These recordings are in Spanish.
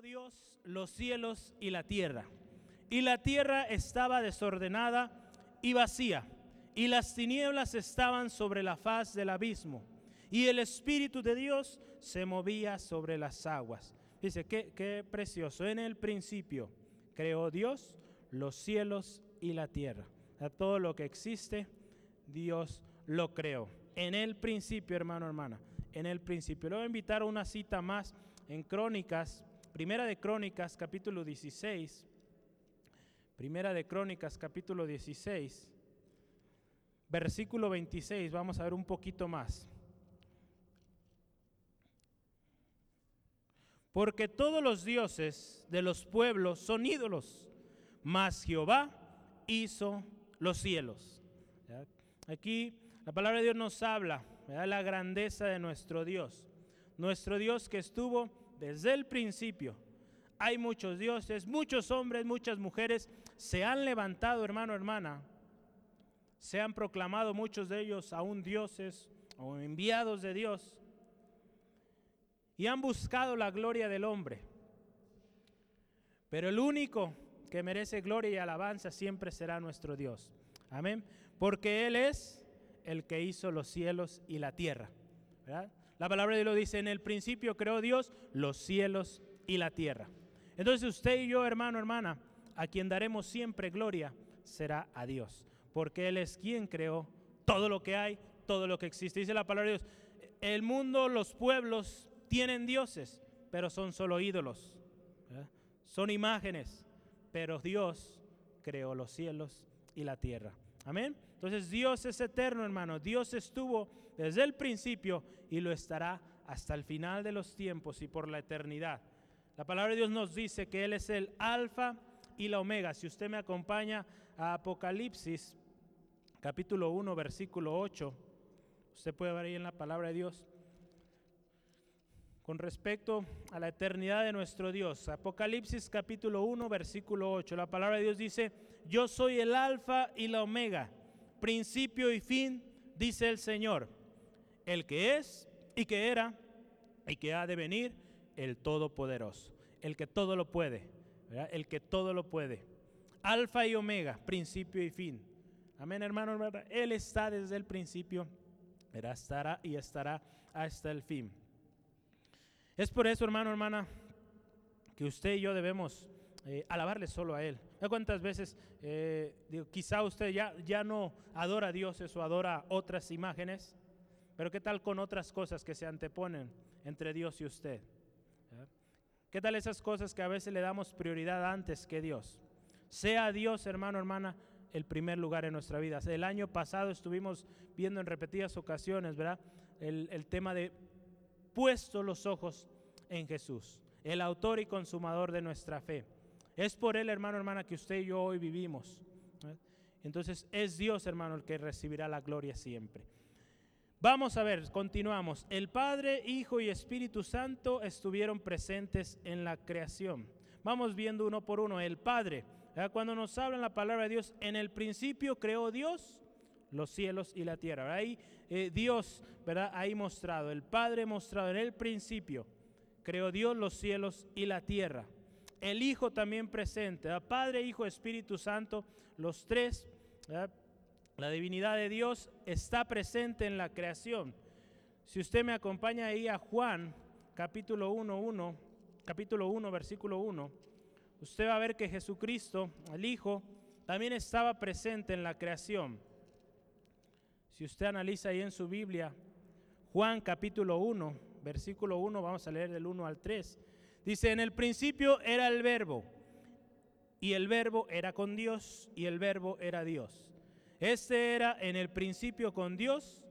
Dios los cielos y la tierra. Y la tierra estaba desordenada y vacía, y las tinieblas estaban sobre la faz del abismo, y el Espíritu de Dios se movía sobre las aguas. Dice, qué precioso. En el principio creó Dios los cielos y la tierra. A todo lo que existe, Dios lo creó. En el principio, hermano, hermana, en el principio. Le voy a invitar a una cita más en Crónicas, Primera de Crónicas, capítulo 16. Primera de Crónicas, capítulo 16, versículo 26. Vamos a ver un poquito más. Porque todos los dioses de los pueblos son ídolos, mas Jehová hizo los cielos. Aquí la palabra de Dios nos habla de la grandeza de nuestro Dios. Nuestro Dios que estuvo desde el principio. Hay muchos dioses, muchos hombres, muchas mujeres se han levantado, hermano, hermana. Se han proclamado muchos de ellos aún dioses o enviados de Dios. Y han buscado la gloria del hombre. Pero el único que merece gloria y alabanza siempre será nuestro Dios. Amén. Porque Él es el que hizo los cielos y la tierra. La palabra de Dios dice, en el principio creó Dios los cielos y la tierra. Entonces usted y yo, hermano, hermana, a quien daremos siempre gloria será a Dios, porque Él es quien creó todo lo que hay, todo lo que existe. Dice la palabra de Dios, el mundo, los pueblos tienen dioses, pero son solo ídolos, son imágenes, pero Dios creó los cielos y la tierra. Amén. Entonces Dios es eterno, hermano. Dios estuvo desde el principio y lo estará hasta el final de los tiempos y por la eternidad. La palabra de Dios nos dice que Él es el alfa y la omega. Si usted me acompaña a Apocalipsis, capítulo 1, versículo 8, usted puede ver ahí en la palabra de Dios. Con respecto a la eternidad de nuestro Dios, Apocalipsis capítulo 1, versículo 8, la palabra de Dios dice, yo soy el alfa y la omega principio y fin, dice el Señor, el que es y que era y que ha de venir, el Todopoderoso, el que todo lo puede, el que todo lo puede. Alfa y omega, principio y fin. Amén, hermano, Él está desde el principio, estará y estará hasta el fin. Es por eso, hermano, hermana, que usted y yo debemos eh, alabarle solo a Él. ¿Cuántas veces, eh, quizá usted ya, ya no adora a Dios o adora otras imágenes? Pero ¿qué tal con otras cosas que se anteponen entre Dios y usted? ¿Qué tal esas cosas que a veces le damos prioridad antes que Dios? Sea Dios, hermano, hermana, el primer lugar en nuestra vida. El año pasado estuvimos viendo en repetidas ocasiones, ¿verdad? El, tema de puesto los ojos en Jesús, el autor y consumador de nuestra fe. Es por Él, hermano, hermana, que usted y yo hoy vivimos. Entonces es Dios, hermano, el que recibirá la gloria siempre. Vamos a ver, continuamos. El Padre, Hijo y Espíritu Santo estuvieron presentes en la creación. Vamos viendo uno por uno. El Padre, cuando nos habla la palabra de Dios, en el principio creó Dios los cielos y la tierra. Ahí eh, Dios, ¿verdad? Ahí mostrado. El Padre mostrado en el principio creó Dios los cielos y la tierra el Hijo también presente, Padre, Hijo, Espíritu Santo, los tres, la divinidad de Dios está presente en la creación. Si usted me acompaña ahí a Juan, capítulo 1, 1, capítulo 1, versículo 1, usted va a ver que Jesucristo, el Hijo, también estaba presente en la creación. Si usted analiza ahí en su Biblia, Juan capítulo 1, versículo 1, vamos a leer del 1 al 3. Dice, en el principio era el verbo, y el verbo era con Dios, y el verbo era Dios. Este era en el principio con Dios,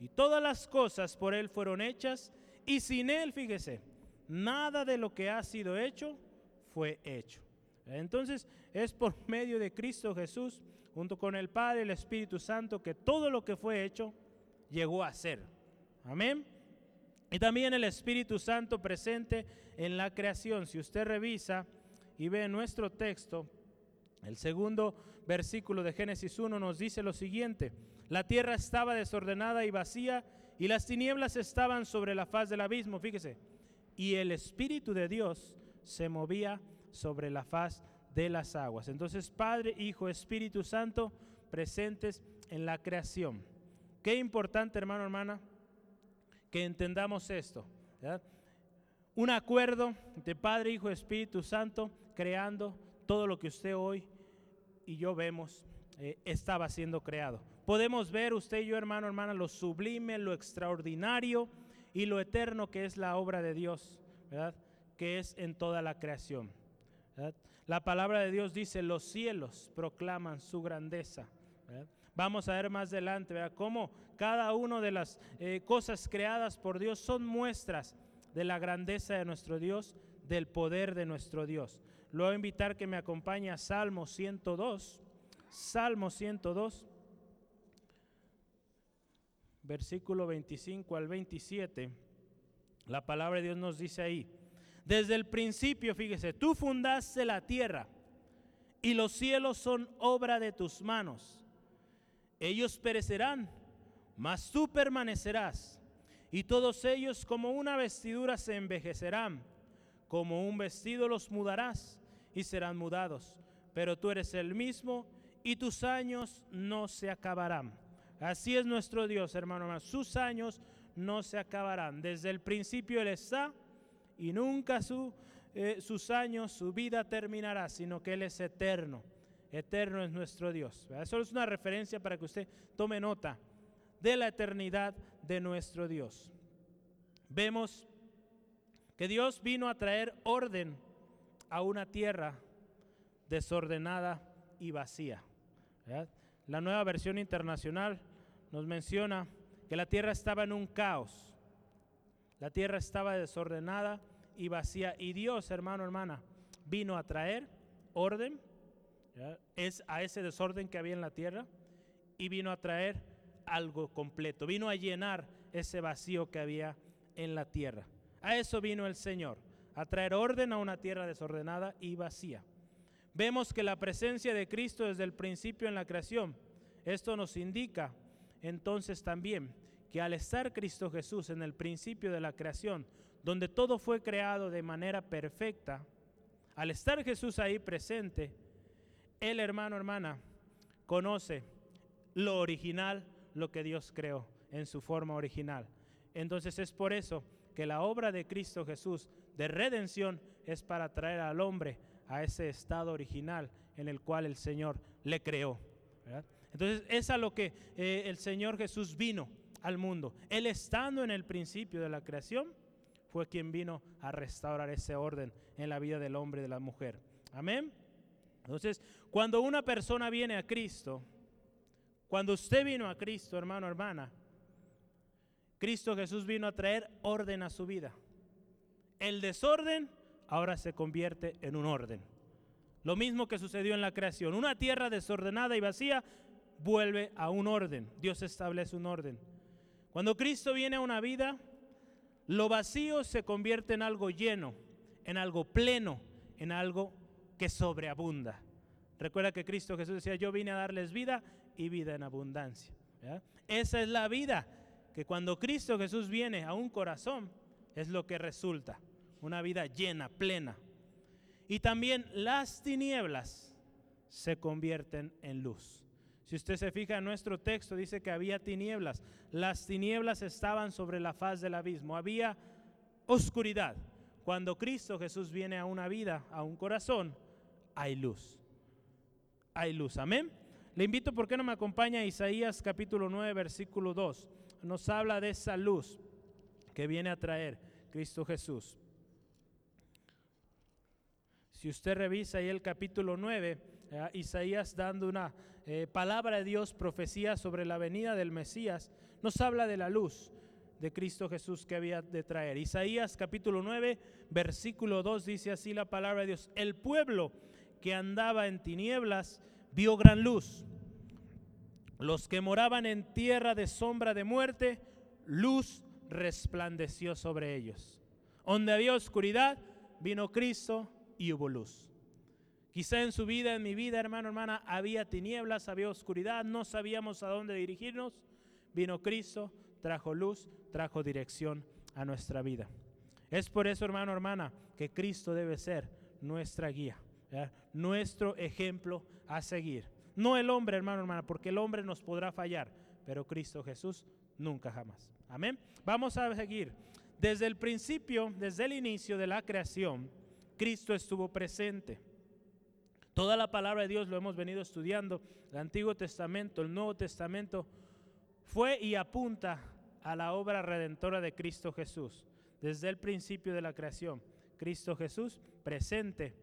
y todas las cosas por Él fueron hechas, y sin Él, fíjese, nada de lo que ha sido hecho fue hecho. Entonces es por medio de Cristo Jesús, junto con el Padre y el Espíritu Santo, que todo lo que fue hecho llegó a ser. Amén. Y también el Espíritu Santo presente en la creación. Si usted revisa y ve nuestro texto, el segundo versículo de Génesis 1 nos dice lo siguiente, la tierra estaba desordenada y vacía y las tinieblas estaban sobre la faz del abismo, fíjese, y el Espíritu de Dios se movía sobre la faz de las aguas. Entonces, Padre, Hijo, Espíritu Santo, presentes en la creación. Qué importante, hermano, hermana, que entendamos esto. Un acuerdo de Padre, Hijo, Espíritu Santo, creando todo lo que usted hoy y yo vemos eh, estaba siendo creado. Podemos ver usted y yo, hermano, hermana, lo sublime, lo extraordinario y lo eterno que es la obra de Dios, ¿verdad? Que es en toda la creación. La palabra de Dios dice, los cielos proclaman su grandeza. Vamos a ver más adelante. Cómo cada una de las eh, cosas creadas por Dios son muestras de la grandeza de nuestro Dios, del poder de nuestro Dios. Lo voy a invitar que me acompañe a Salmo 102. Salmo 102, versículo 25 al 27. La palabra de Dios nos dice ahí, desde el principio, fíjese, tú fundaste la tierra y los cielos son obra de tus manos. Ellos perecerán, mas tú permanecerás, y todos ellos como una vestidura se envejecerán, como un vestido los mudarás y serán mudados, pero tú eres el mismo y tus años no se acabarán. Así es nuestro Dios, hermano, sus años no se acabarán. Desde el principio Él está y nunca su, eh, sus años, su vida terminará, sino que Él es eterno. Eterno es nuestro Dios. Eso es una referencia para que usted tome nota de la eternidad de nuestro Dios. Vemos que Dios vino a traer orden a una tierra desordenada y vacía. La nueva versión internacional nos menciona que la tierra estaba en un caos. La tierra estaba desordenada y vacía. Y Dios, hermano, hermana, vino a traer orden es a ese desorden que había en la tierra y vino a traer algo completo. Vino a llenar ese vacío que había en la tierra. A eso vino el Señor a traer orden a una tierra desordenada y vacía. Vemos que la presencia de Cristo desde el principio en la creación, esto nos indica entonces también que al estar Cristo Jesús en el principio de la creación, donde todo fue creado de manera perfecta, al estar Jesús ahí presente, el hermano, hermana, conoce lo original, lo que Dios creó en su forma original. Entonces es por eso que la obra de Cristo Jesús de redención es para traer al hombre a ese estado original en el cual el Señor le creó. Entonces es a lo que eh, el Señor Jesús vino al mundo. Él estando en el principio de la creación, fue quien vino a restaurar ese orden en la vida del hombre y de la mujer. Amén. Entonces, cuando una persona viene a Cristo, cuando usted vino a Cristo, hermano, hermana, Cristo Jesús vino a traer orden a su vida. El desorden ahora se convierte en un orden. Lo mismo que sucedió en la creación. Una tierra desordenada y vacía vuelve a un orden. Dios establece un orden. Cuando Cristo viene a una vida, lo vacío se convierte en algo lleno, en algo pleno, en algo que sobreabunda. Recuerda que Cristo Jesús decía, yo vine a darles vida y vida en abundancia. Esa es la vida que cuando Cristo Jesús viene a un corazón es lo que resulta, una vida llena, plena. Y también las tinieblas se convierten en luz. Si usted se fija en nuestro texto, dice que había tinieblas. Las tinieblas estaban sobre la faz del abismo. Había oscuridad. Cuando Cristo Jesús viene a una vida, a un corazón, hay luz. Hay luz. Amén. Le invito, ¿por qué no me acompaña Isaías capítulo 9, versículo 2? nos habla de esa luz que viene a traer Cristo Jesús. Si usted revisa ahí el capítulo 9, eh, Isaías dando una eh, palabra de Dios, profecía sobre la venida del Mesías, nos habla de la luz de Cristo Jesús que había de traer. Isaías capítulo 9, versículo 2 dice así la palabra de Dios, el pueblo que andaba en tinieblas vio gran luz los que moraban en tierra de sombra de muerte, luz resplandeció sobre ellos. Donde había oscuridad, vino Cristo y hubo luz. Quizá en su vida, en mi vida, hermano, hermana, había tinieblas, había oscuridad, no sabíamos a dónde dirigirnos. Vino Cristo, trajo luz, trajo dirección a nuestra vida. Es por eso, hermano, hermana, que Cristo debe ser nuestra guía, nuestro ejemplo a seguir. No el hombre, hermano, hermana, porque el hombre nos podrá fallar, pero Cristo Jesús nunca jamás. Amén. Vamos a seguir. Desde el principio, desde el inicio de la creación, Cristo estuvo presente. Toda la palabra de Dios lo hemos venido estudiando, el Antiguo Testamento, el Nuevo Testamento, fue y apunta a la obra redentora de Cristo Jesús. Desde el principio de la creación, Cristo Jesús presente.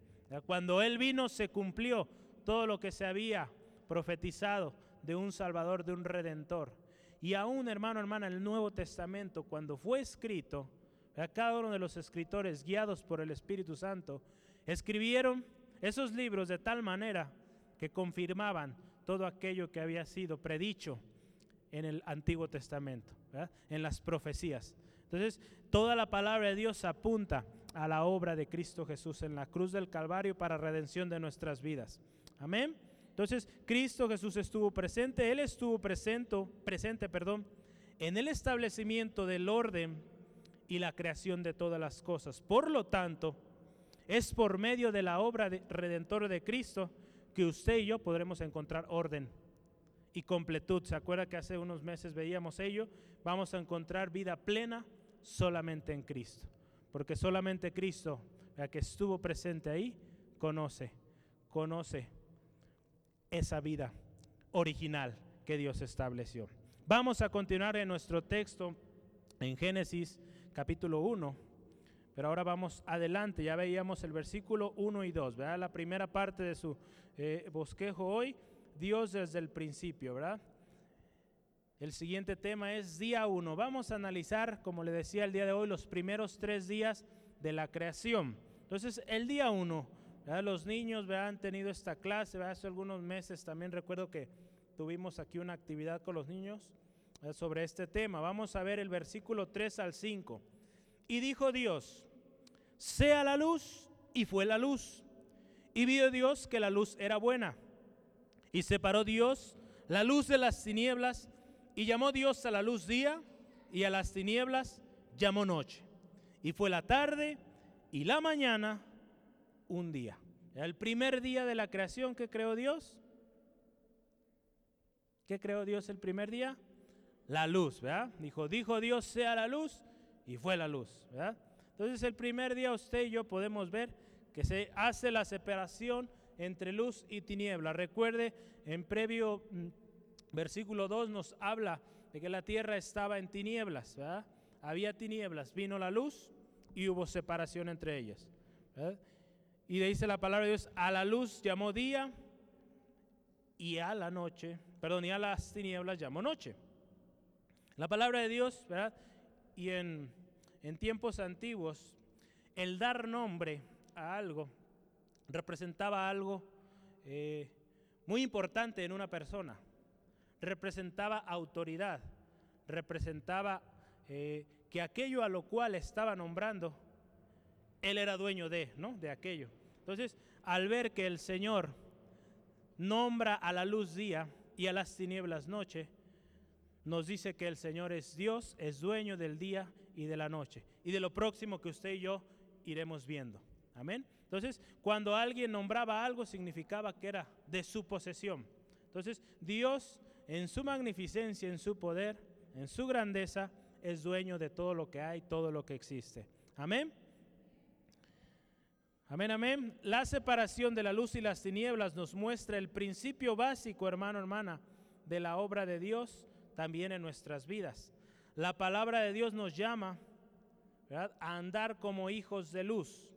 Cuando Él vino se cumplió todo lo que se había profetizado de un Salvador, de un Redentor. Y aún, hermano, hermana, el Nuevo Testamento, cuando fue escrito, cada uno de los escritores, guiados por el Espíritu Santo, escribieron esos libros de tal manera que confirmaban todo aquello que había sido predicho en el Antiguo Testamento, en las profecías. Entonces, toda la palabra de Dios apunta a la obra de Cristo Jesús en la cruz del Calvario para redención de nuestras vidas. Amén. Entonces, Cristo Jesús estuvo presente, Él estuvo presente, presente perdón, en el establecimiento del orden y la creación de todas las cosas. Por lo tanto, es por medio de la obra de, redentora de Cristo que usted y yo podremos encontrar orden y completud. ¿Se acuerda que hace unos meses veíamos ello? Vamos a encontrar vida plena solamente en Cristo. Porque solamente Cristo, la que estuvo presente ahí, conoce, conoce esa vida original que Dios estableció. Vamos a continuar en nuestro texto en Génesis capítulo 1, pero ahora vamos adelante, ya veíamos el versículo 1 y 2, ¿verdad? La primera parte de su eh, bosquejo hoy, Dios desde el principio, ¿verdad? El siguiente tema es día 1. Vamos a analizar, como le decía el día de hoy, los primeros tres días de la creación. Entonces, el día 1, los niños han tenido esta clase, hace algunos meses también recuerdo que tuvimos aquí una actividad con los niños sobre este tema. Vamos a ver el versículo 3 al 5. Y dijo Dios, sea la luz, y fue la luz. Y vio Dios que la luz era buena. Y separó Dios la luz de las tinieblas, y llamó Dios a la luz día, y a las tinieblas llamó noche. Y fue la tarde y la mañana un día. El primer día de la creación que creó Dios. ¿Qué creó Dios el primer día? La luz, ¿verdad? Dijo, dijo Dios sea la luz y fue la luz, ¿verdad? Entonces el primer día usted y yo podemos ver que se hace la separación entre luz y tiniebla. Recuerde, en previo mm, versículo 2 nos habla de que la tierra estaba en tinieblas, ¿verdad? Había tinieblas, vino la luz y hubo separación entre ellas. Y dice la palabra de Dios, a la luz llamó día y a la noche, perdón, y a las tinieblas llamó noche. La palabra de Dios, ¿verdad? Y en tiempos antiguos, el dar nombre a algo representaba algo eh, muy importante en una persona. Representaba autoridad, representaba eh, que aquello a lo cual estaba nombrando, él era dueño de, ¿no? De aquello. Entonces, al ver que el Señor nombra a la luz día y a las tinieblas noche, nos dice que el Señor es Dios, es dueño del día y de la noche y de lo próximo que usted y yo iremos viendo. Amén. Entonces, cuando alguien nombraba algo significaba que era de su posesión. Entonces, Dios en su magnificencia, en su poder, en su grandeza, es dueño de todo lo que hay, todo lo que existe. Amén. Amén, amén. La separación de la luz y las tinieblas nos muestra el principio básico, hermano, hermana, de la obra de Dios también en nuestras vidas. La palabra de Dios nos llama a andar como hijos de luz.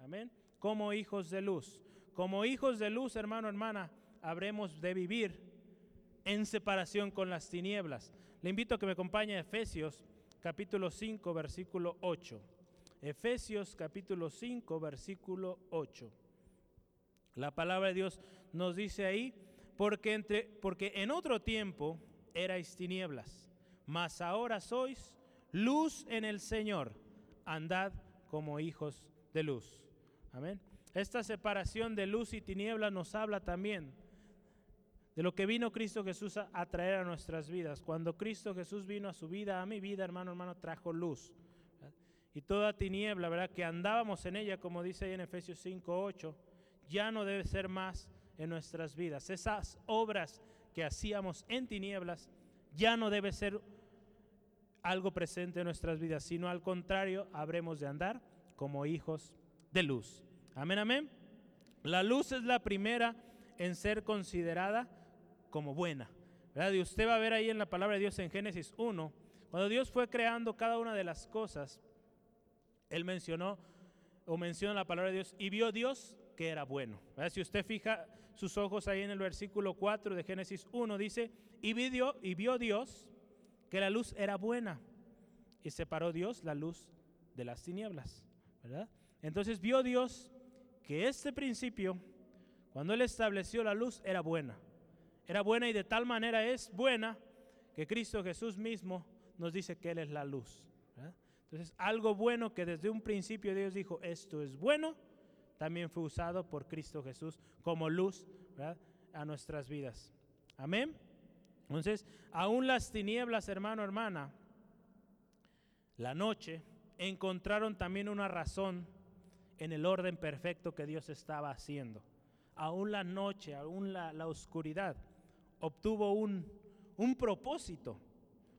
Amén. Como hijos de luz. Como hijos de luz, hermano, hermana, habremos de vivir en separación con las tinieblas. Le invito a que me acompañe a Efesios capítulo 5, versículo 8. Efesios capítulo 5, versículo 8. La palabra de Dios nos dice ahí, porque, entre, porque en otro tiempo erais tinieblas, mas ahora sois luz en el Señor. Andad como hijos de luz. Amén. Esta separación de luz y tiniebla nos habla también de lo que vino Cristo Jesús a, traer a nuestras vidas. Cuando Cristo Jesús vino a su vida, a mi vida, hermano, hermano, trajo luz. y toda tiniebla, ¿verdad? Que andábamos en ella, como dice ahí en Efesios 5, 8, ya no debe ser más en nuestras vidas. Esas obras que hacíamos en tinieblas ya no debe ser algo presente en nuestras vidas, sino al contrario, habremos de andar como hijos de luz. Amén, amén. La luz es la primera en ser considerada como buena. ¿verdad? Y usted va a ver ahí en la palabra de Dios en Génesis 1, cuando Dios fue creando cada una de las cosas, Él mencionó o menciona la palabra de Dios y vio Dios que era bueno. Si usted fija sus ojos ahí en el versículo 4 de Génesis 1, dice, y vio, y vio Dios que la luz era buena y separó Dios la luz de las tinieblas. ¿verdad? Entonces vio Dios que este principio, cuando Él estableció la luz, era buena. Era buena y de tal manera es buena que Cristo Jesús mismo nos dice que Él es la luz. Entonces, algo bueno que desde un principio Dios dijo, esto es bueno, también fue usado por Cristo Jesús como luz a nuestras vidas. Amén. Entonces, aún las tinieblas, hermano, hermana, la noche, encontraron también una razón en el orden perfecto que Dios estaba haciendo. Aún la noche, aún la, oscuridad, obtuvo un, un propósito.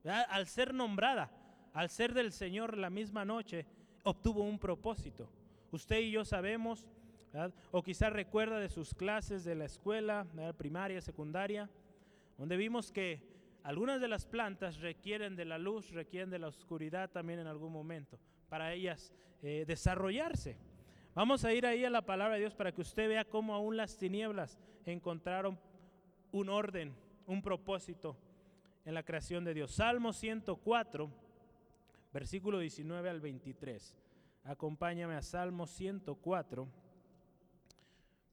Al ser nombrada, al ser del Señor la misma noche, obtuvo un propósito. Usted y yo sabemos, o quizás recuerda de sus clases de la escuela, primaria, secundaria, donde vimos que algunas de las plantas requieren de la luz, requieren de la oscuridad también en algún momento, para ellas eh, desarrollarse. Vamos a ir ahí a la palabra de Dios para que usted vea cómo aún las tinieblas encontraron un orden, un propósito en la creación de Dios. Salmo 104, versículo 19 al 23. Acompáñame a Salmo 104,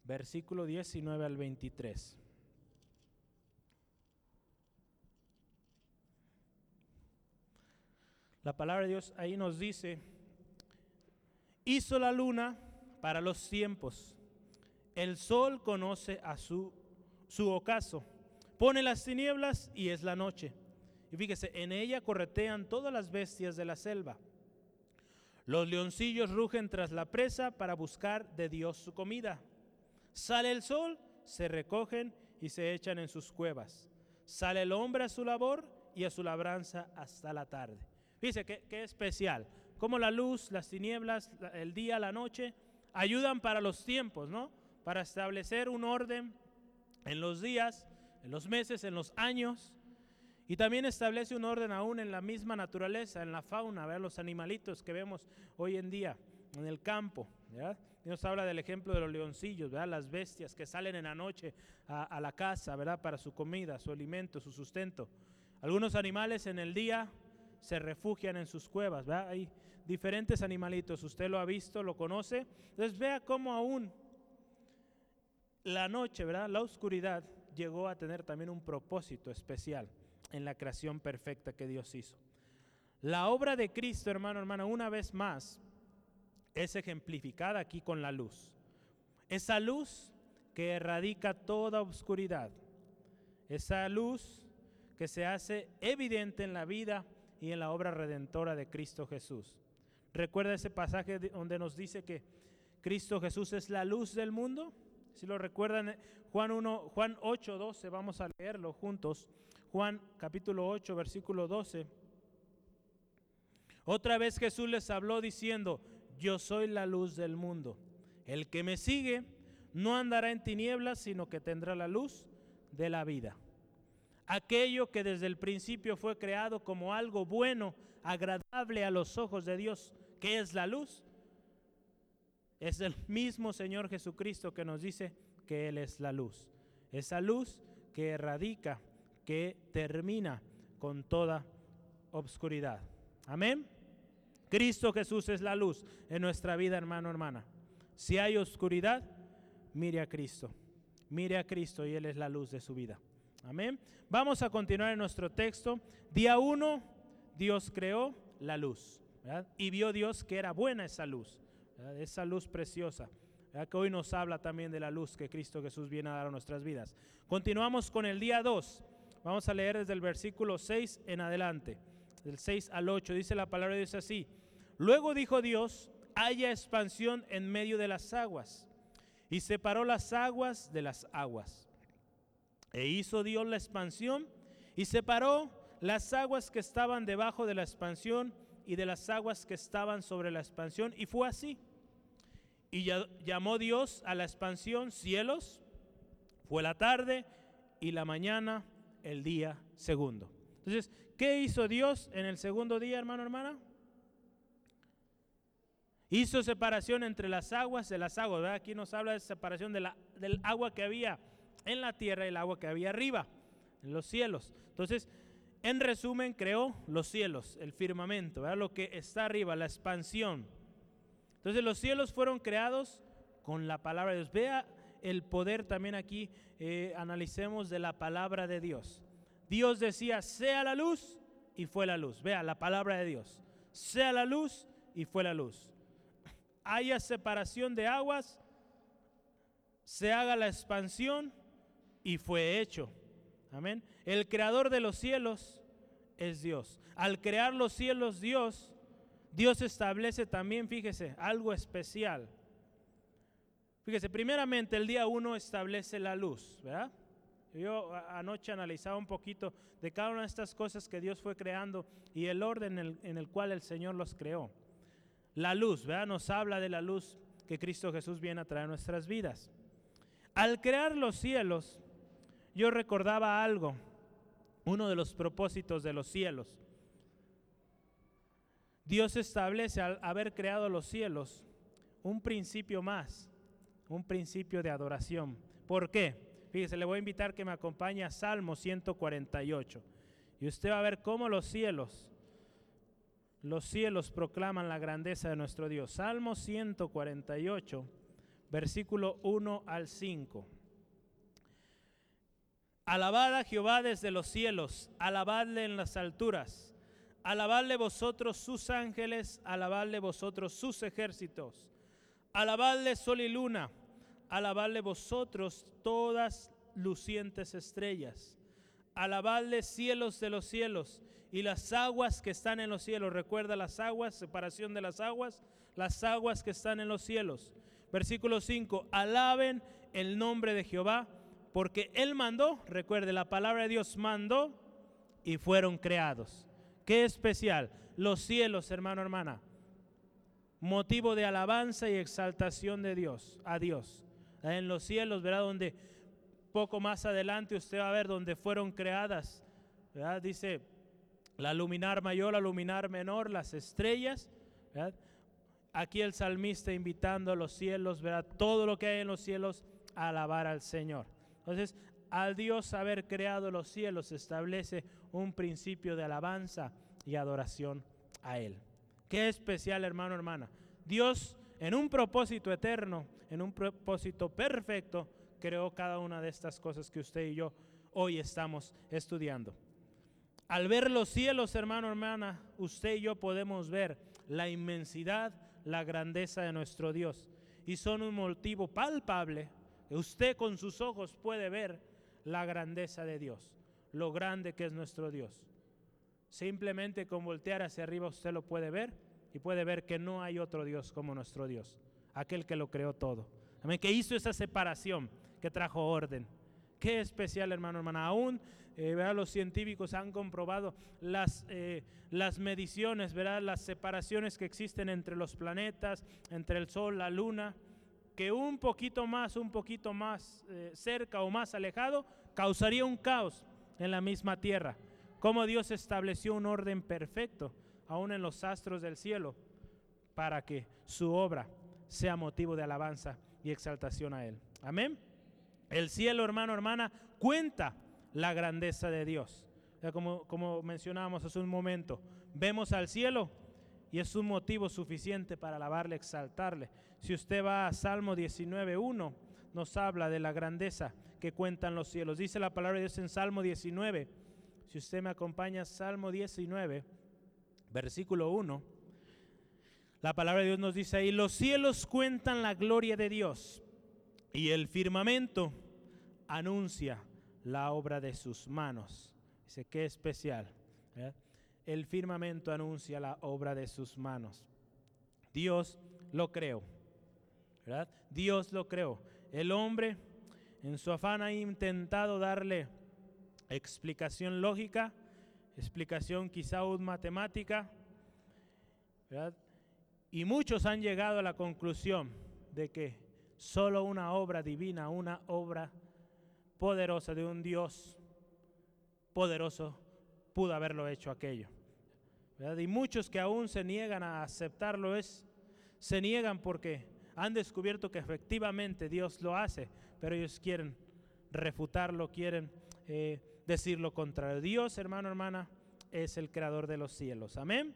versículo 19 al 23. La palabra de Dios ahí nos dice, hizo la luna para los tiempos, el sol conoce a su, su ocaso, pone las tinieblas y es la noche. Y fíjese, en ella corretean todas las bestias de la selva. Los leoncillos rugen tras la presa para buscar de Dios su comida. Sale el sol, se recogen y se echan en sus cuevas. Sale el hombre a su labor y a su labranza hasta la tarde. Dice que, es especial. Como la luz, las tinieblas, el día, la noche, ayudan para los tiempos, ¿no? Para establecer un orden en los días, en los meses, en los años. Y también establece un orden aún en la misma naturaleza, en la fauna, ¿verdad? los animalitos que vemos hoy en día en el campo. Y nos habla del ejemplo de los leoncillos, ¿verdad? las bestias que salen en la noche a, la casa ¿verdad? para su comida, su alimento, su sustento. Algunos animales en el día se refugian en sus cuevas. Hay diferentes animalitos, usted lo ha visto, lo conoce. Entonces vea cómo aún la noche, ¿verdad? la oscuridad, llegó a tener también un propósito especial en la creación perfecta que Dios hizo. La obra de Cristo, hermano, hermana, una vez más, es ejemplificada aquí con la luz. Esa luz que erradica toda oscuridad. Esa luz que se hace evidente en la vida y en la obra redentora de Cristo Jesús. Recuerda ese pasaje donde nos dice que Cristo Jesús es la luz del mundo. Si lo recuerdan, Juan 1, Juan 8, 12, vamos a leerlo juntos. Juan capítulo 8, versículo 12. Otra vez Jesús les habló diciendo, yo soy la luz del mundo. El que me sigue no andará en tinieblas, sino que tendrá la luz de la vida. Aquello que desde el principio fue creado como algo bueno, agradable a los ojos de Dios, que es la luz, es el mismo Señor Jesucristo que nos dice que Él es la luz. Esa luz que erradica que termina con toda obscuridad. Amén. Cristo Jesús es la luz en nuestra vida, hermano, hermana. Si hay oscuridad, mire a Cristo. Mire a Cristo y Él es la luz de su vida. Amén. Vamos a continuar en nuestro texto. Día 1, Dios creó la luz. Y vio Dios que era buena esa luz. Esa luz preciosa. Que hoy nos habla también de la luz que Cristo Jesús viene a dar a nuestras vidas. Continuamos con el día 2. Vamos a leer desde el versículo 6 en adelante, del 6 al 8. Dice la palabra de Dios así. Luego dijo Dios, haya expansión en medio de las aguas. Y separó las aguas de las aguas. E hizo Dios la expansión y separó las aguas que estaban debajo de la expansión y de las aguas que estaban sobre la expansión. Y fue así. Y llamó Dios a la expansión cielos. Fue la tarde y la mañana el día segundo. Entonces, ¿qué hizo Dios en el segundo día, hermano, hermana? Hizo separación entre las aguas de las aguas. Aquí nos habla de separación de la, del agua que había en la tierra y el agua que había arriba, en los cielos. Entonces, en resumen, creó los cielos, el firmamento, ¿verdad? lo que está arriba, la expansión. Entonces, los cielos fueron creados con la palabra de Dios. Vea el poder también aquí, eh, analicemos de la palabra de Dios. Dios decía, sea la luz y fue la luz. Vea la palabra de Dios. Sea la luz y fue la luz haya separación de aguas, se haga la expansión y fue hecho. Amén. El creador de los cielos es Dios. Al crear los cielos Dios, Dios establece también, fíjese, algo especial. Fíjese, primeramente el día uno establece la luz, ¿verdad? Yo anoche analizaba un poquito de cada una de estas cosas que Dios fue creando y el orden en el, en el cual el Señor los creó. La luz, ¿verdad? Nos habla de la luz que Cristo Jesús viene a traer a nuestras vidas. Al crear los cielos, yo recordaba algo, uno de los propósitos de los cielos. Dios establece al haber creado los cielos un principio más, un principio de adoración. ¿Por qué? Fíjese, le voy a invitar que me acompañe a Salmo 148. Y usted va a ver cómo los cielos los cielos proclaman la grandeza de nuestro Dios. Salmo 148, versículo 1 al 5. Alabad a Jehová desde los cielos, alabadle en las alturas, alabadle vosotros sus ángeles, alabadle vosotros sus ejércitos, alabadle sol y luna, alabadle vosotros todas lucientes estrellas, alabadle cielos de los cielos y las aguas que están en los cielos. Recuerda las aguas, separación de las aguas, las aguas que están en los cielos. Versículo 5, alaben el nombre de Jehová, porque Él mandó, recuerde, la palabra de Dios mandó y fueron creados. Qué especial, los cielos, hermano, hermana, motivo de alabanza y exaltación de Dios, a Dios. En los cielos, verá donde poco más adelante usted va a ver donde fueron creadas, ¿verdad? Dice la luminar mayor, la luminar menor, las estrellas. Aquí el salmista invitando a los cielos, ¿verdad? todo lo que hay en los cielos, a alabar al Señor. Entonces, al Dios haber creado los cielos, establece un principio de alabanza y adoración a Él. Qué especial, hermano, hermana. Dios, en un propósito eterno, en un propósito perfecto, creó cada una de estas cosas que usted y yo hoy estamos estudiando. Al ver los cielos, hermano, hermana, usted y yo podemos ver la inmensidad, la grandeza de nuestro Dios. Y son un motivo palpable. Usted con sus ojos puede ver la grandeza de Dios, lo grande que es nuestro Dios. Simplemente con voltear hacia arriba usted lo puede ver y puede ver que no hay otro Dios como nuestro Dios, aquel que lo creó todo. Amén, que hizo esa separación, que trajo orden. Qué especial, hermano, hermana. Aún eh, los científicos han comprobado las, eh, las mediciones, ¿verdad? las separaciones que existen entre los planetas, entre el Sol, la Luna, que un poquito más, un poquito más eh, cerca o más alejado, causaría un caos en la misma Tierra. Como Dios estableció un orden perfecto, aún en los astros del cielo, para que su obra sea motivo de alabanza y exaltación a Él. Amén. El cielo, hermano, hermana, cuenta la grandeza de Dios. Como, como mencionábamos hace un momento, vemos al cielo y es un motivo suficiente para alabarle, exaltarle. Si usted va a Salmo 19.1, nos habla de la grandeza que cuentan los cielos. Dice la palabra de Dios en Salmo 19. Si usted me acompaña, Salmo 19, versículo 1. La palabra de Dios nos dice ahí, los cielos cuentan la gloria de Dios y el firmamento anuncia la obra de sus manos. Dice, qué especial. El firmamento anuncia la obra de sus manos. Dios lo creó. ¿verdad? Dios lo creó. El hombre en su afán ha intentado darle explicación lógica, explicación quizá matemática, y muchos han llegado a la conclusión de que solo una obra divina, una obra poderosa de un Dios poderoso pudo haberlo hecho aquello. Y muchos que aún se niegan a aceptarlo es, se niegan porque han descubierto que efectivamente Dios lo hace, pero ellos quieren refutarlo, quieren eh, decir lo contrario. Dios, hermano, hermana, es el creador de los cielos. Amén.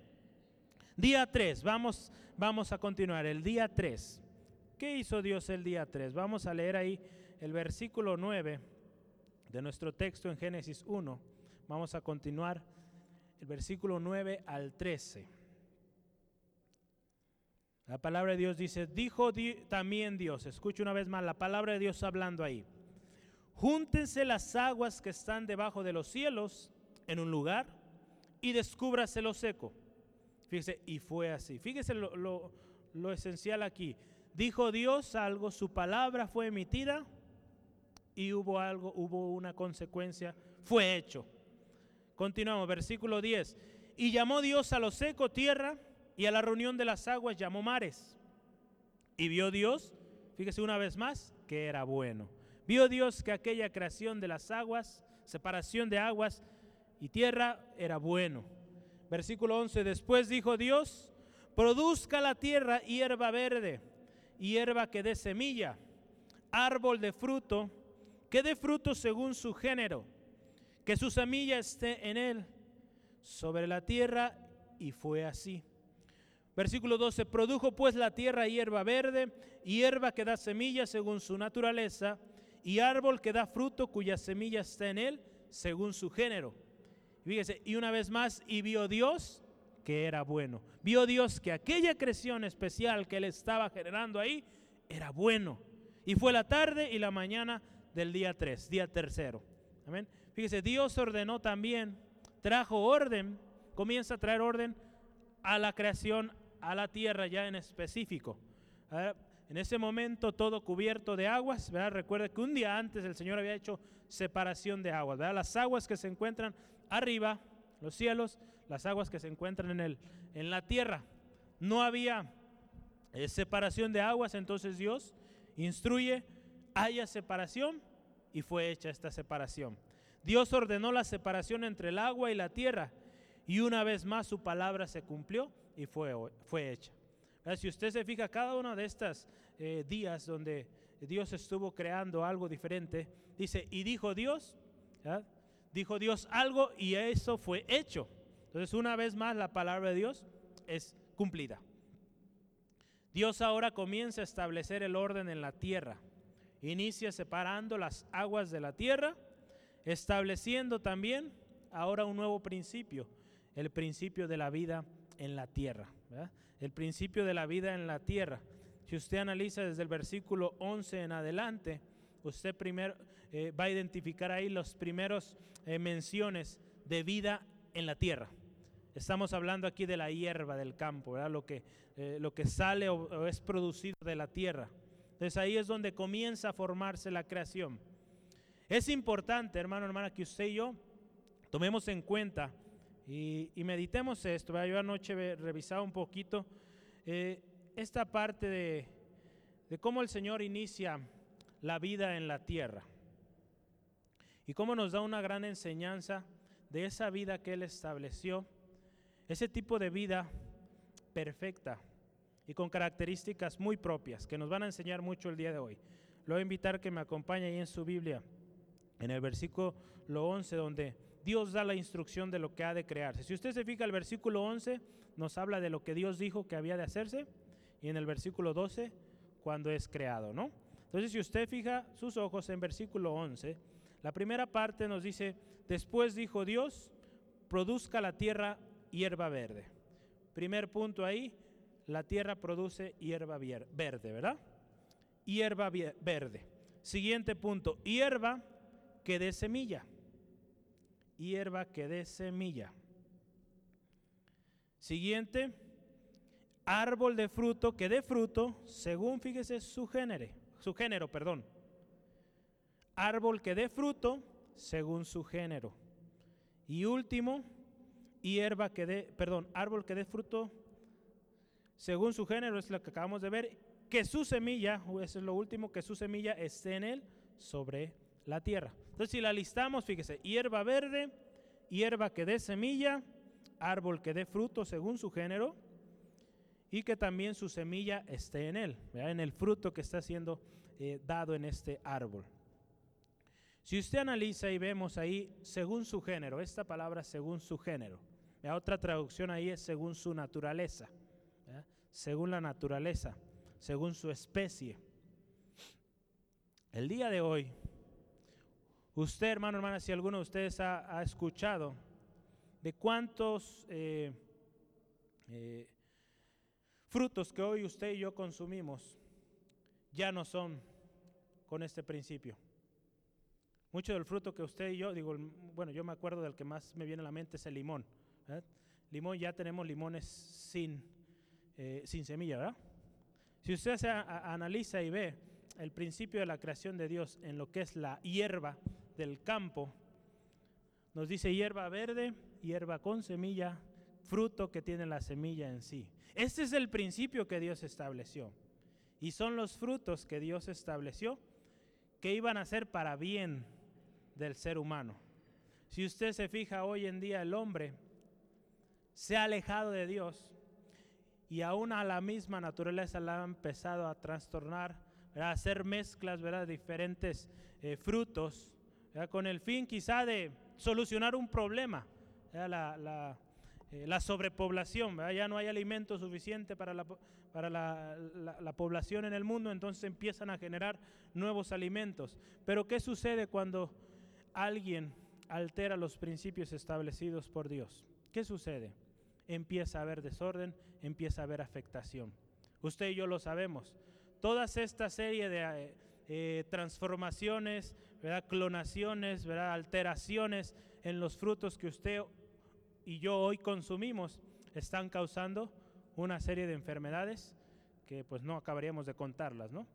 Día 3, vamos, vamos a continuar. El día 3. ¿Qué hizo Dios el día 3? Vamos a leer ahí el versículo 9 de nuestro texto en Génesis 1. Vamos a continuar el versículo 9 al 13. La palabra de Dios dice, dijo también Dios, escucha una vez más la palabra de Dios hablando ahí, júntense las aguas que están debajo de los cielos en un lugar y descúbrase lo seco. Fíjese, y fue así. Fíjese lo, lo esencial aquí. Dijo Dios algo, su palabra fue emitida y hubo algo, hubo una consecuencia, fue hecho. Continuamos, versículo 10. Y llamó Dios a lo seco tierra y a la reunión de las aguas llamó mares. Y vio Dios, fíjese una vez más, que era bueno. Vio Dios que aquella creación de las aguas, separación de aguas y tierra era bueno. Versículo 11, después dijo Dios, produzca la tierra hierba verde, hierba que dé semilla, árbol de fruto, que dé fruto según su género, que su semilla esté en él, sobre la tierra, y fue así. Versículo 12, produjo pues la tierra hierba verde, hierba que da semilla según su naturaleza, y árbol que da fruto cuya semilla está en él según su género. Fíjese, y una vez más, y vio Dios que era bueno. Vio Dios que aquella creación especial que él estaba generando ahí era bueno. Y fue la tarde y la mañana del día 3, día tercero. Amén. Fíjese, Dios ordenó también, trajo orden, comienza a traer orden a la creación a la tierra ya en específico. En ese momento todo cubierto de aguas, ¿verdad? Recuerda que un día antes el Señor había hecho separación de aguas, ¿verdad? Las aguas que se encuentran arriba, los cielos, las aguas que se encuentran en, el, en la tierra. No había eh, separación de aguas, entonces Dios instruye, haya separación y fue hecha esta separación. Dios ordenó la separación entre el agua y la tierra y una vez más su palabra se cumplió y fue, fue hecha. Si usted se fija, cada uno de estos eh, días donde Dios estuvo creando algo diferente, dice, y dijo Dios, dijo Dios algo y eso fue hecho. Entonces, una vez más, la palabra de Dios es cumplida. Dios ahora comienza a establecer el orden en la tierra. Inicia separando las aguas de la tierra, estableciendo también ahora un nuevo principio, el principio de la vida en la tierra. El principio de la vida en la tierra. Si usted analiza desde el versículo 11 en adelante, usted primero eh, va a identificar ahí los primeros eh, menciones de vida en la tierra. Estamos hablando aquí de la hierba del campo, Lo, que, eh, lo que sale o es producido de la tierra. Entonces ahí es donde comienza a formarse la creación. Es importante, hermano, hermana, que usted y yo tomemos en cuenta y, meditemos esto. Yo anoche revisaba un poquito eh, esta parte de cómo el Señor inicia la vida en la tierra y cómo nos da una gran enseñanza de esa vida que Él estableció, ese tipo de vida perfecta y con características muy propias que nos van a enseñar mucho el día de hoy. Lo voy a invitar que me acompañe ahí en su Biblia, en el versículo 11, donde Dios da la instrucción de lo que ha de crearse. Si usted se fija, el versículo 11 nos habla de lo que Dios dijo que había de hacerse y en el versículo 12 cuando es creado, ¿no? Entonces, si usted fija sus ojos en versículo 11, la primera parte nos dice, después dijo Dios, produzca la tierra hierba verde. Primer punto ahí, la tierra produce hierba verde, ¿verdad? Hierba verde. Siguiente punto, hierba que dé semilla hierba que dé semilla. Siguiente, árbol de fruto que dé fruto según, fíjese, su género, su género, perdón. Árbol que dé fruto según su género. Y último, hierba que dé, perdón, árbol que dé fruto según su género, es lo que acabamos de ver, que su semilla, eso es lo último, que su semilla esté en él sobre la tierra. Entonces, si la listamos, fíjese, hierba verde, hierba que dé semilla, árbol que dé fruto según su género, y que también su semilla esté en él, en el fruto que está siendo eh, dado en este árbol. Si usted analiza y vemos ahí, según su género, esta palabra según su género, otra traducción ahí es según su naturaleza, según la naturaleza, según su especie. El día de hoy, usted, hermano, hermana, si alguno de ustedes ha, escuchado de cuántos eh, eh, frutos que hoy usted y yo consumimos ya no son con este principio. Mucho del fruto que usted y yo, digo, bueno, yo me acuerdo del que más me viene a la mente es el limón. Limón, ya tenemos limones sin, eh, sin semilla, ¿verdad? Si usted se analiza y ve el principio de la creación de Dios en lo que es la hierba del campo, nos dice hierba verde, hierba con semilla, fruto que tiene la semilla en sí. Este es el principio que Dios estableció. Y son los frutos que Dios estableció que iban a ser para bien del ser humano. Si usted se fija hoy en día el hombre se ha alejado de Dios y aún a la misma naturaleza la ha empezado a trastornar, a hacer mezclas, ¿verdad? diferentes eh, frutos, con el fin quizá de solucionar un problema, la, eh, la, sobrepoblación, ya no hay alimento suficiente para, la, para la, población en el mundo, entonces empiezan a generar nuevos alimentos. Pero ¿qué sucede cuando alguien altera los principios establecidos por Dios? ¿Qué sucede? Empieza a haber desorden, empieza a haber afectación. Usted y yo lo sabemos. Todas esta serie de eh, eh, transformaciones, ¿verdad? clonaciones, ¿verdad? alteraciones en los frutos que usted y yo hoy consumimos están causando una serie de enfermedades que pues no acabaríamos de contarlas, ¿no?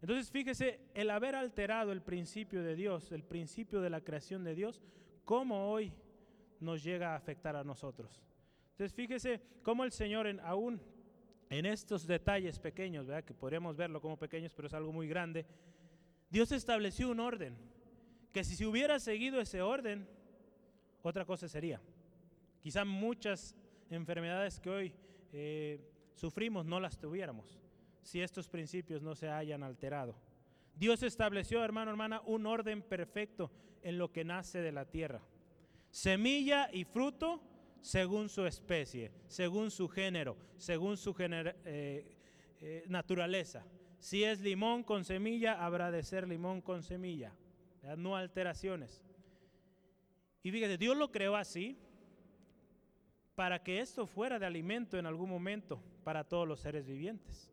Entonces fíjese, el haber alterado el principio de Dios, el principio de la creación de Dios, cómo hoy nos llega a afectar a nosotros. Entonces fíjese cómo el Señor en, aún en estos detalles pequeños, ¿verdad? que podríamos verlo como pequeños, pero es algo muy grande, Dios estableció un orden, que si se hubiera seguido ese orden, otra cosa sería. Quizá muchas enfermedades que hoy eh, sufrimos no las tuviéramos si estos principios no se hayan alterado. Dios estableció, hermano, hermana, un orden perfecto en lo que nace de la tierra. Semilla y fruto según su especie, según su género, según su eh, eh, naturaleza. Si es limón con semilla, habrá de ser limón con semilla, no alteraciones. Y fíjate, Dios lo creó así para que esto fuera de alimento en algún momento para todos los seres vivientes.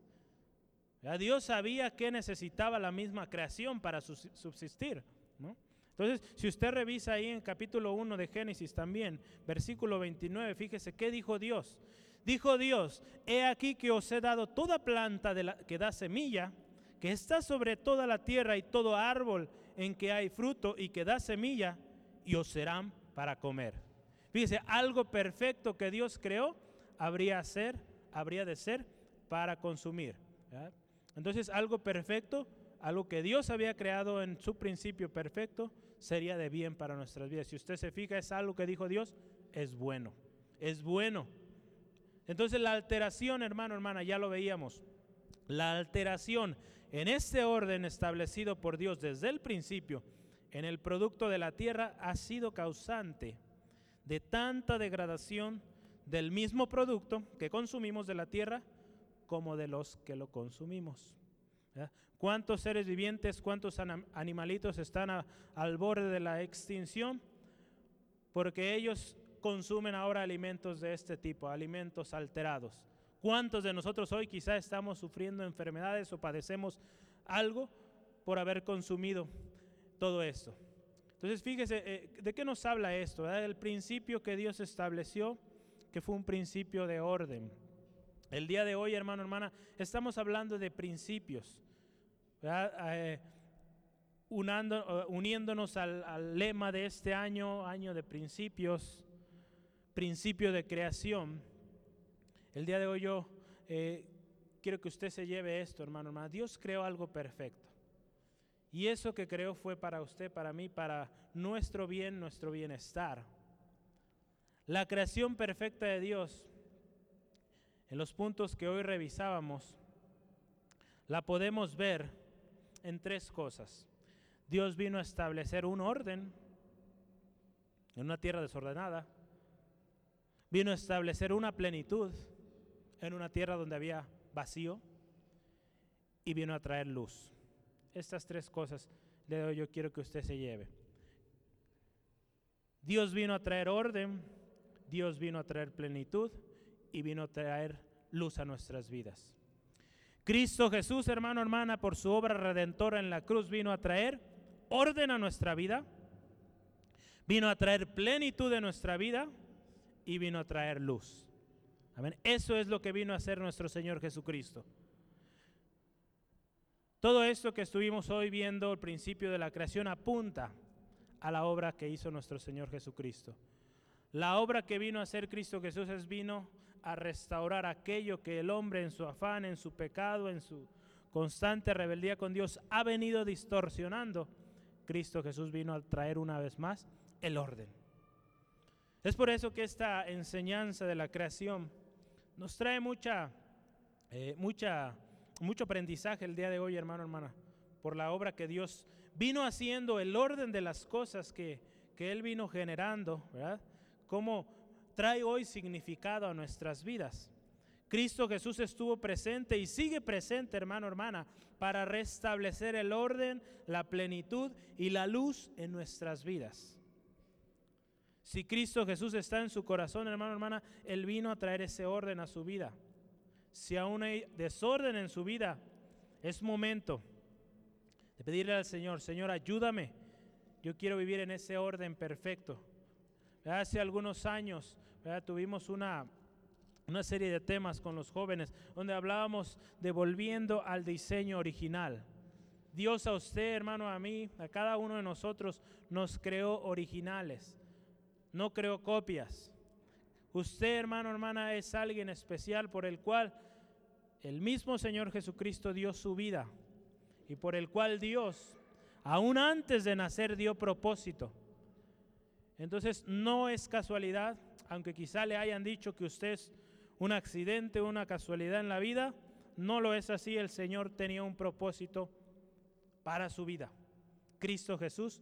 Dios sabía que necesitaba la misma creación para subsistir. ¿no? Entonces, si usted revisa ahí en capítulo 1 de Génesis también, versículo 29, fíjese qué dijo Dios. Dijo Dios, he aquí que os he dado toda planta de la, que da semilla, que está sobre toda la tierra y todo árbol en que hay fruto y que da semilla, y os serán para comer. Fíjese, algo perfecto que Dios creó habría, habría de ser para consumir. Entonces, algo perfecto, algo que Dios había creado en su principio perfecto, sería de bien para nuestras vidas. Si usted se fija, es algo que dijo Dios, es bueno, es bueno. Entonces la alteración, hermano, hermana, ya lo veíamos. La alteración en este orden establecido por Dios desde el principio en el producto de la tierra ha sido causante de tanta degradación del mismo producto que consumimos de la tierra como de los que lo consumimos. ¿Cuántos seres vivientes, cuántos animalitos están al borde de la extinción? Porque ellos consumen ahora alimentos de este tipo, alimentos alterados. ¿Cuántos de nosotros hoy quizá estamos sufriendo enfermedades o padecemos algo por haber consumido todo esto? Entonces, fíjese, eh, ¿de qué nos habla esto? El principio que Dios estableció, que fue un principio de orden. El día de hoy, hermano, hermana, estamos hablando de principios, eh, uniéndonos al, lema de este año, año de principios, principio de creación. El día de hoy yo eh, quiero que usted se lleve esto, hermano, hermana. Dios creó algo perfecto. Y eso que creó fue para usted, para mí, para nuestro bien, nuestro bienestar. La creación perfecta de Dios, en los puntos que hoy revisábamos, la podemos ver en tres cosas. Dios vino a establecer un orden en una tierra desordenada. Vino a establecer una plenitud en una tierra donde había vacío. Y vino a traer luz. Estas tres cosas le doy yo quiero que usted se lleve. Dios vino a traer orden, Dios vino a traer plenitud y vino a traer luz a nuestras vidas. Cristo Jesús, hermano, hermana, por su obra redentora en la cruz vino a traer orden a nuestra vida, vino a traer plenitud de nuestra vida y vino a traer luz. Amén. Eso es lo que vino a hacer nuestro Señor Jesucristo. Todo esto que estuvimos hoy viendo, el principio de la creación, apunta a la obra que hizo nuestro Señor Jesucristo. La obra que vino a hacer Cristo Jesús es vino a restaurar aquello que el hombre en su afán, en su pecado, en su constante rebeldía con Dios ha venido distorsionando. Cristo Jesús vino a traer una vez más el orden. Es por eso que esta enseñanza de la creación nos trae mucha, eh, mucha, mucho aprendizaje el día de hoy, hermano, hermana, por la obra que Dios vino haciendo, el orden de las cosas que, que Él vino generando, ¿verdad? Cómo trae hoy significado a nuestras vidas. Cristo Jesús estuvo presente y sigue presente, hermano, hermana, para restablecer el orden, la plenitud y la luz en nuestras vidas. Si Cristo Jesús está en su corazón, hermano, hermana, Él vino a traer ese orden a su vida. Si aún hay desorden en su vida, es momento de pedirle al Señor, Señor, ayúdame. Yo quiero vivir en ese orden perfecto. Hace algunos años tuvimos una, una serie de temas con los jóvenes donde hablábamos de volviendo al diseño original. Dios a usted, hermano, a mí, a cada uno de nosotros nos creó originales no creo copias. Usted, hermano, hermana, es alguien especial por el cual el mismo Señor Jesucristo dio su vida y por el cual Dios, aún antes de nacer, dio propósito. Entonces, no es casualidad, aunque quizá le hayan dicho que usted es un accidente, una casualidad en la vida, no lo es así. El Señor tenía un propósito para su vida. Cristo Jesús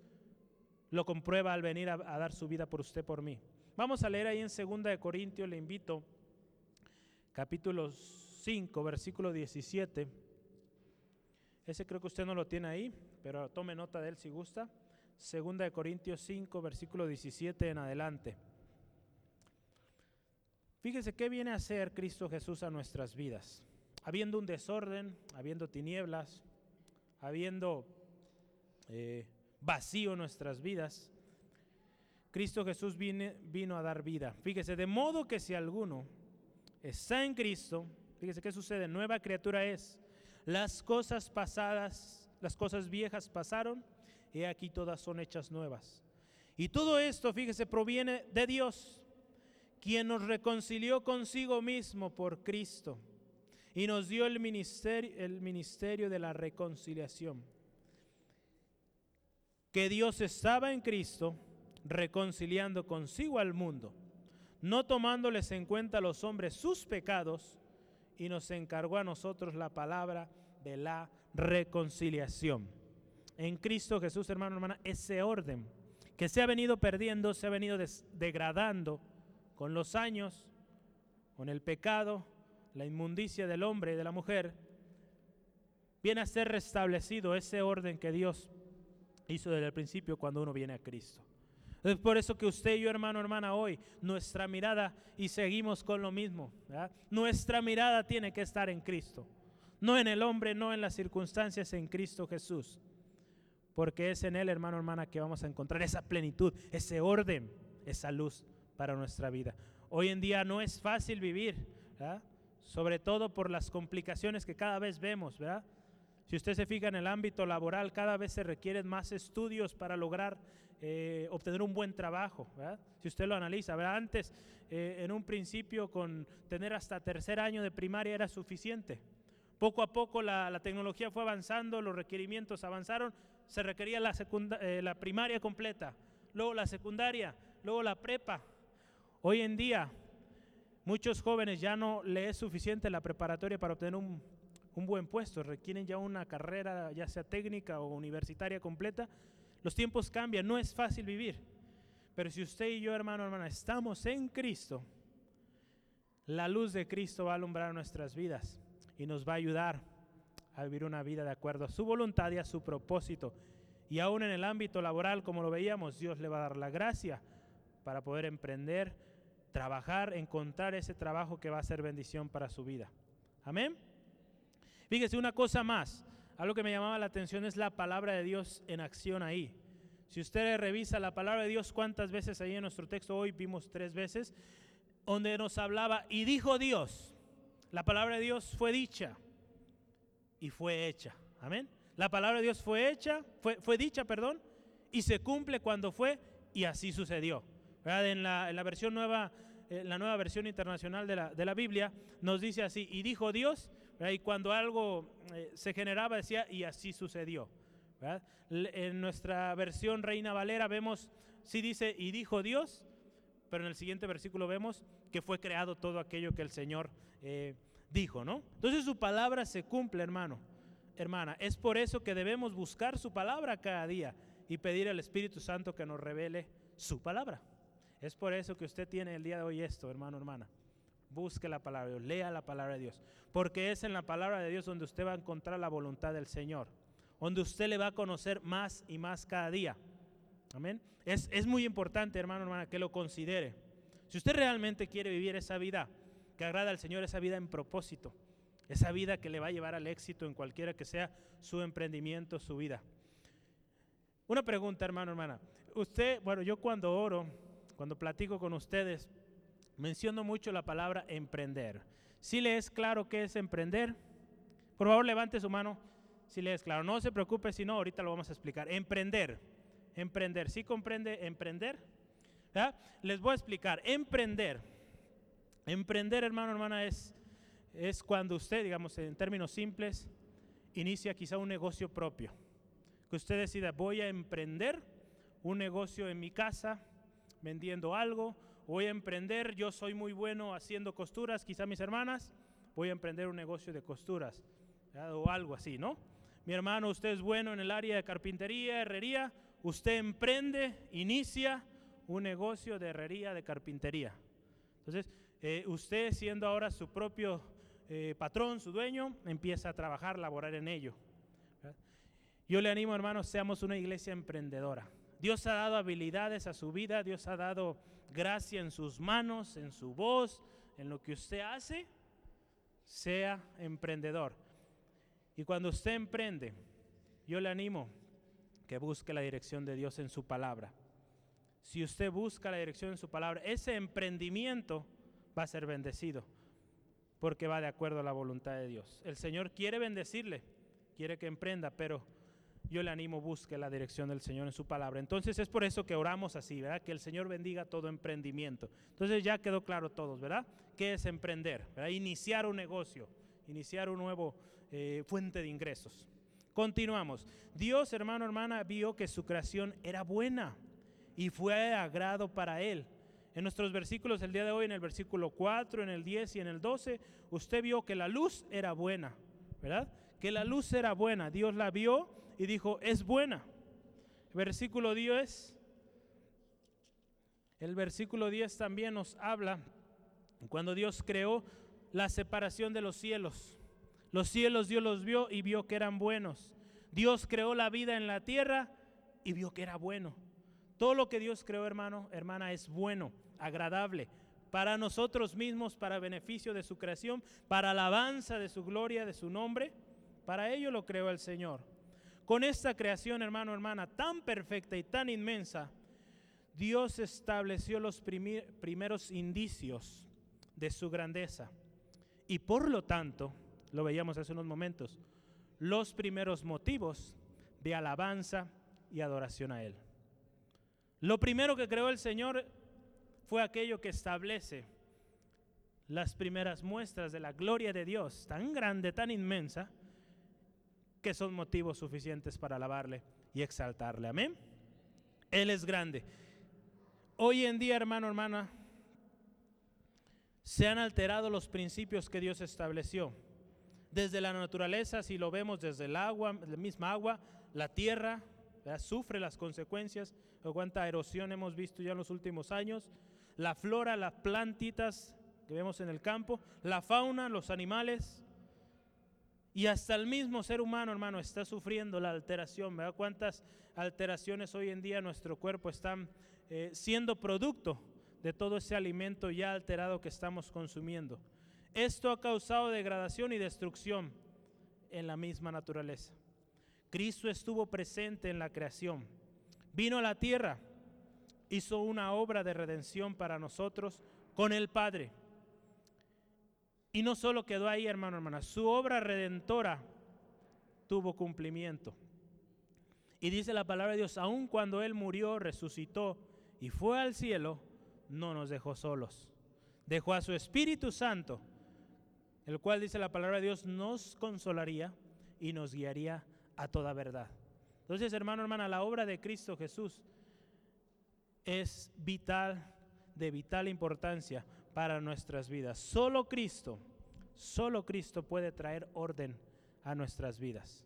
lo comprueba al venir a, dar su vida por usted, por mí. Vamos a leer ahí en 2 de Corintios, le invito, capítulo 5, versículo 17. Ese creo que usted no lo tiene ahí, pero tome nota de él si gusta. 2 de Corintios 5, versículo 17 en adelante. Fíjese qué viene a hacer Cristo Jesús a nuestras vidas. Habiendo un desorden, habiendo tinieblas, habiendo eh, vacío nuestras vidas, Cristo Jesús vino a dar vida. Fíjese, de modo que si alguno está en Cristo, fíjese qué sucede, nueva criatura es. Las cosas pasadas, las cosas viejas pasaron, y aquí todas son hechas nuevas. Y todo esto, fíjese, proviene de Dios, quien nos reconcilió consigo mismo por Cristo y nos dio el ministerio, el ministerio de la reconciliación que Dios estaba en Cristo reconciliando consigo al mundo, no tomándoles en cuenta a los hombres sus pecados, y nos encargó a nosotros la palabra de la reconciliación. En Cristo Jesús, hermano, hermana, ese orden que se ha venido perdiendo, se ha venido degradando con los años, con el pecado, la inmundicia del hombre y de la mujer, viene a ser restablecido ese orden que Dios hizo desde el principio cuando uno viene a Cristo. Es por eso que usted y yo, hermano, hermana, hoy, nuestra mirada, y seguimos con lo mismo, nuestra mirada tiene que estar en Cristo. No en el hombre, no en las circunstancias, en Cristo Jesús. Porque es en Él, hermano, hermana, que vamos a encontrar esa plenitud, ese orden, esa luz para nuestra vida. Hoy en día no es fácil vivir. sobre todo por las complicaciones que cada vez vemos, ¿verdad? Si usted se fija en el ámbito laboral, cada vez se requieren más estudios para lograr eh, obtener un buen trabajo. ¿verdad? Si usted lo analiza, ¿verdad? antes eh, en un principio con tener hasta tercer año de primaria era suficiente. Poco a poco la, la tecnología fue avanzando, los requerimientos avanzaron, se requería la, eh, la primaria completa, luego la secundaria, luego la prepa. Hoy en día muchos jóvenes ya no le es suficiente la preparatoria para obtener un, un buen puesto, requieren ya una carrera ya sea técnica o universitaria completa. Los tiempos cambian, no es fácil vivir. Pero si usted y yo, hermano, hermana, estamos en Cristo, la luz de Cristo va a alumbrar nuestras vidas y nos va a ayudar a vivir una vida de acuerdo a su voluntad y a su propósito. Y aún en el ámbito laboral, como lo veíamos, Dios le va a dar la gracia para poder emprender, trabajar, encontrar ese trabajo que va a ser bendición para su vida. Amén. Fíjese una cosa más, algo que me llamaba la atención es la palabra de Dios en acción ahí. Si usted revisa la palabra de Dios, ¿cuántas veces ahí en nuestro texto hoy vimos tres veces? Donde nos hablaba y dijo Dios. La palabra de Dios fue dicha y fue hecha. Amén. La palabra de Dios fue hecha, fue, fue dicha, perdón, y se cumple cuando fue y así sucedió. En, la, en la versión nueva, en la nueva versión internacional de la, de la Biblia, nos dice así, y dijo Dios, y cuando algo eh, se generaba decía, y así sucedió. En nuestra versión Reina Valera vemos, sí dice, y dijo Dios, pero en el siguiente versículo vemos que fue creado todo aquello que el Señor eh, dijo, ¿no? Entonces su palabra se cumple, hermano, hermana. Es por eso que debemos buscar su palabra cada día y pedir al Espíritu Santo que nos revele su palabra. Es por eso que usted tiene el día de hoy esto, hermano, hermana busque la palabra de Dios, lea la palabra de Dios, porque es en la palabra de Dios donde usted va a encontrar la voluntad del Señor, donde usted le va a conocer más y más cada día. Amén. Es, es muy importante, hermano, hermana, que lo considere. Si usted realmente quiere vivir esa vida que agrada al Señor, esa vida en propósito, esa vida que le va a llevar al éxito en cualquiera que sea su emprendimiento, su vida. Una pregunta, hermano, hermana. Usted, bueno, yo cuando oro, cuando platico con ustedes, menciono mucho la palabra emprender. Si le es claro qué es emprender, por favor levante su mano si le es claro. No se preocupe si no, ahorita lo vamos a explicar. Emprender, emprender. ¿Sí comprende emprender? Les voy a explicar. Emprender. Emprender, hermano, hermana, es, es cuando usted, digamos, en términos simples, inicia quizá un negocio propio. Que usted decida, voy a emprender un negocio en mi casa, vendiendo algo, voy a emprender, yo soy muy bueno haciendo costuras, quizá mis hermanas, voy a emprender un negocio de costuras o algo así, ¿no? Mi hermano, usted es bueno en el área de carpintería, herrería, usted emprende, inicia un negocio de herrería, de carpintería. Entonces, eh, usted siendo ahora su propio eh, patrón, su dueño, empieza a trabajar, laborar en ello. Yo le animo, hermanos, seamos una iglesia emprendedora. Dios ha dado habilidades a su vida, Dios ha dado gracia en sus manos, en su voz, en lo que usted hace, sea emprendedor. Y cuando usted emprende, yo le animo que busque la dirección de Dios en su palabra. Si usted busca la dirección en su palabra, ese emprendimiento va a ser bendecido porque va de acuerdo a la voluntad de Dios. El Señor quiere bendecirle, quiere que emprenda, pero yo le animo, busque la dirección del Señor en su palabra. Entonces es por eso que oramos así, ¿verdad? Que el Señor bendiga todo emprendimiento. Entonces ya quedó claro todos, ¿verdad? ¿Qué es emprender? Iniciar un negocio, iniciar un nuevo eh, fuente de ingresos. Continuamos. Dios, hermano, hermana, vio que su creación era buena y fue agrado para él. En nuestros versículos el día de hoy, en el versículo 4, en el 10 y en el 12, usted vio que la luz era buena, ¿verdad? Que la luz era buena. Dios la vio y dijo, es buena. Versículo 10, el versículo 10 también nos habla cuando Dios creó la separación de los cielos. Los cielos Dios los vio y vio que eran buenos. Dios creó la vida en la tierra y vio que era bueno. Todo lo que Dios creó, hermano, hermana, es bueno, agradable para nosotros mismos, para beneficio de su creación, para alabanza de su gloria, de su nombre. Para ello lo creó el Señor. Con esta creación, hermano, hermana, tan perfecta y tan inmensa, Dios estableció los primeros indicios de su grandeza y por lo tanto, lo veíamos hace unos momentos, los primeros motivos de alabanza y adoración a Él. Lo primero que creó el Señor fue aquello que establece las primeras muestras de la gloria de Dios, tan grande, tan inmensa, que son motivos suficientes para alabarle y exaltarle. Amén. Él es grande. Hoy en día, hermano, hermana, se han alterado los principios que Dios estableció. Desde la naturaleza, si lo vemos desde el agua, la misma agua, la tierra sufre las consecuencias de cuánta erosión hemos visto ya en los últimos años, la flora, las plantitas que vemos en el campo, la fauna, los animales, y hasta el mismo ser humano, hermano, está sufriendo la alteración. ¿Verdad? ¿Cuántas alteraciones hoy en día nuestro cuerpo están eh, siendo producto de todo ese alimento ya alterado que estamos consumiendo? Esto ha causado degradación y destrucción en la misma naturaleza. Cristo estuvo presente en la creación, vino a la tierra, hizo una obra de redención para nosotros con el Padre y no solo quedó ahí, hermano, hermana, su obra redentora tuvo cumplimiento. Y dice la palabra de Dios, aun cuando Él murió, resucitó y fue al cielo, no nos dejó solos. Dejó a su Espíritu Santo, el cual dice la palabra de Dios, nos consolaría y nos guiaría a toda verdad. Entonces, hermano, hermana, la obra de Cristo Jesús es vital, de vital importancia para nuestras vidas. Solo Cristo, solo Cristo puede traer orden a nuestras vidas.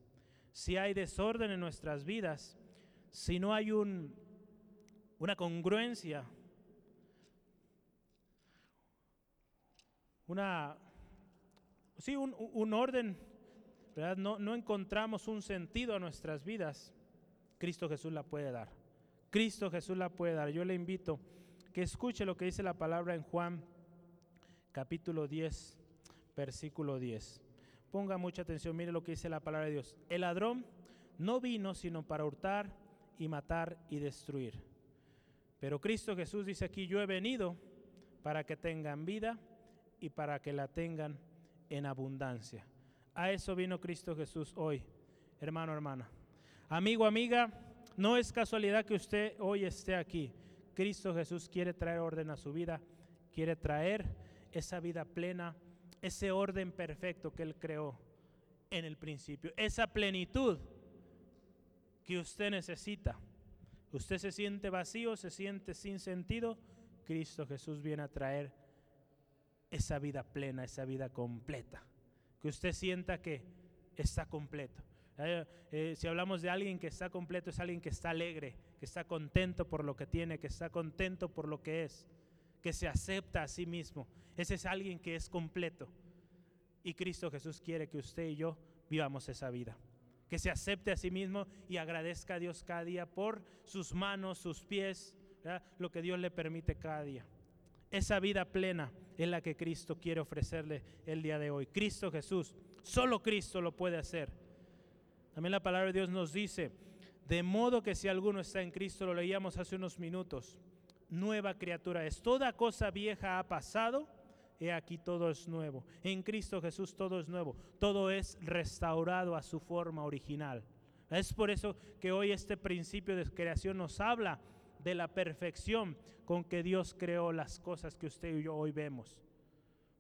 Si hay desorden en nuestras vidas, si no hay un, una congruencia, una, sí, un, orden, ¿verdad? No encontramos un sentido a nuestras vidas, Cristo Jesús la puede dar. Cristo Jesús la puede dar. Yo le invito que escuche lo que dice la palabra en Juan capítulo 10, versículo 10. Ponga mucha atención, mire lo que dice la palabra de Dios. El ladrón no vino sino para hurtar y matar y destruir. Pero Cristo Jesús dice aquí, yo he venido para que tengan vida y para que la tengan en abundancia. A eso vino Cristo Jesús hoy, hermano, hermana. Amigo, amiga, no es casualidad que usted hoy esté aquí. Cristo Jesús quiere traer orden a su vida, quiere traer esa vida plena, ese orden perfecto que Él creó en el principio, esa plenitud que usted necesita. Usted se siente vacío, se siente sin sentido, Cristo Jesús viene a traer esa vida plena, esa vida completa. Que usted sienta que está completo. Eh, eh, si hablamos de alguien que está completo, es alguien que está alegre, que está contento por lo que tiene, que está contento por lo que es que se acepta a sí mismo. Ese es alguien que es completo. Y Cristo Jesús quiere que usted y yo vivamos esa vida. Que se acepte a sí mismo y agradezca a Dios cada día por sus manos, sus pies, lo que Dios le permite cada día. Esa vida plena es la que Cristo quiere ofrecerle el día de hoy. Cristo Jesús, solo Cristo lo puede hacer. También la palabra de Dios nos dice, de modo que si alguno está en Cristo, lo leíamos hace unos minutos, nueva criatura es. Toda cosa vieja ha pasado, y aquí todo es nuevo. En Cristo Jesús todo es nuevo, todo es restaurado a su forma original. Es por eso que hoy este principio de creación nos habla de la perfección con que Dios creó las cosas que usted y yo hoy vemos.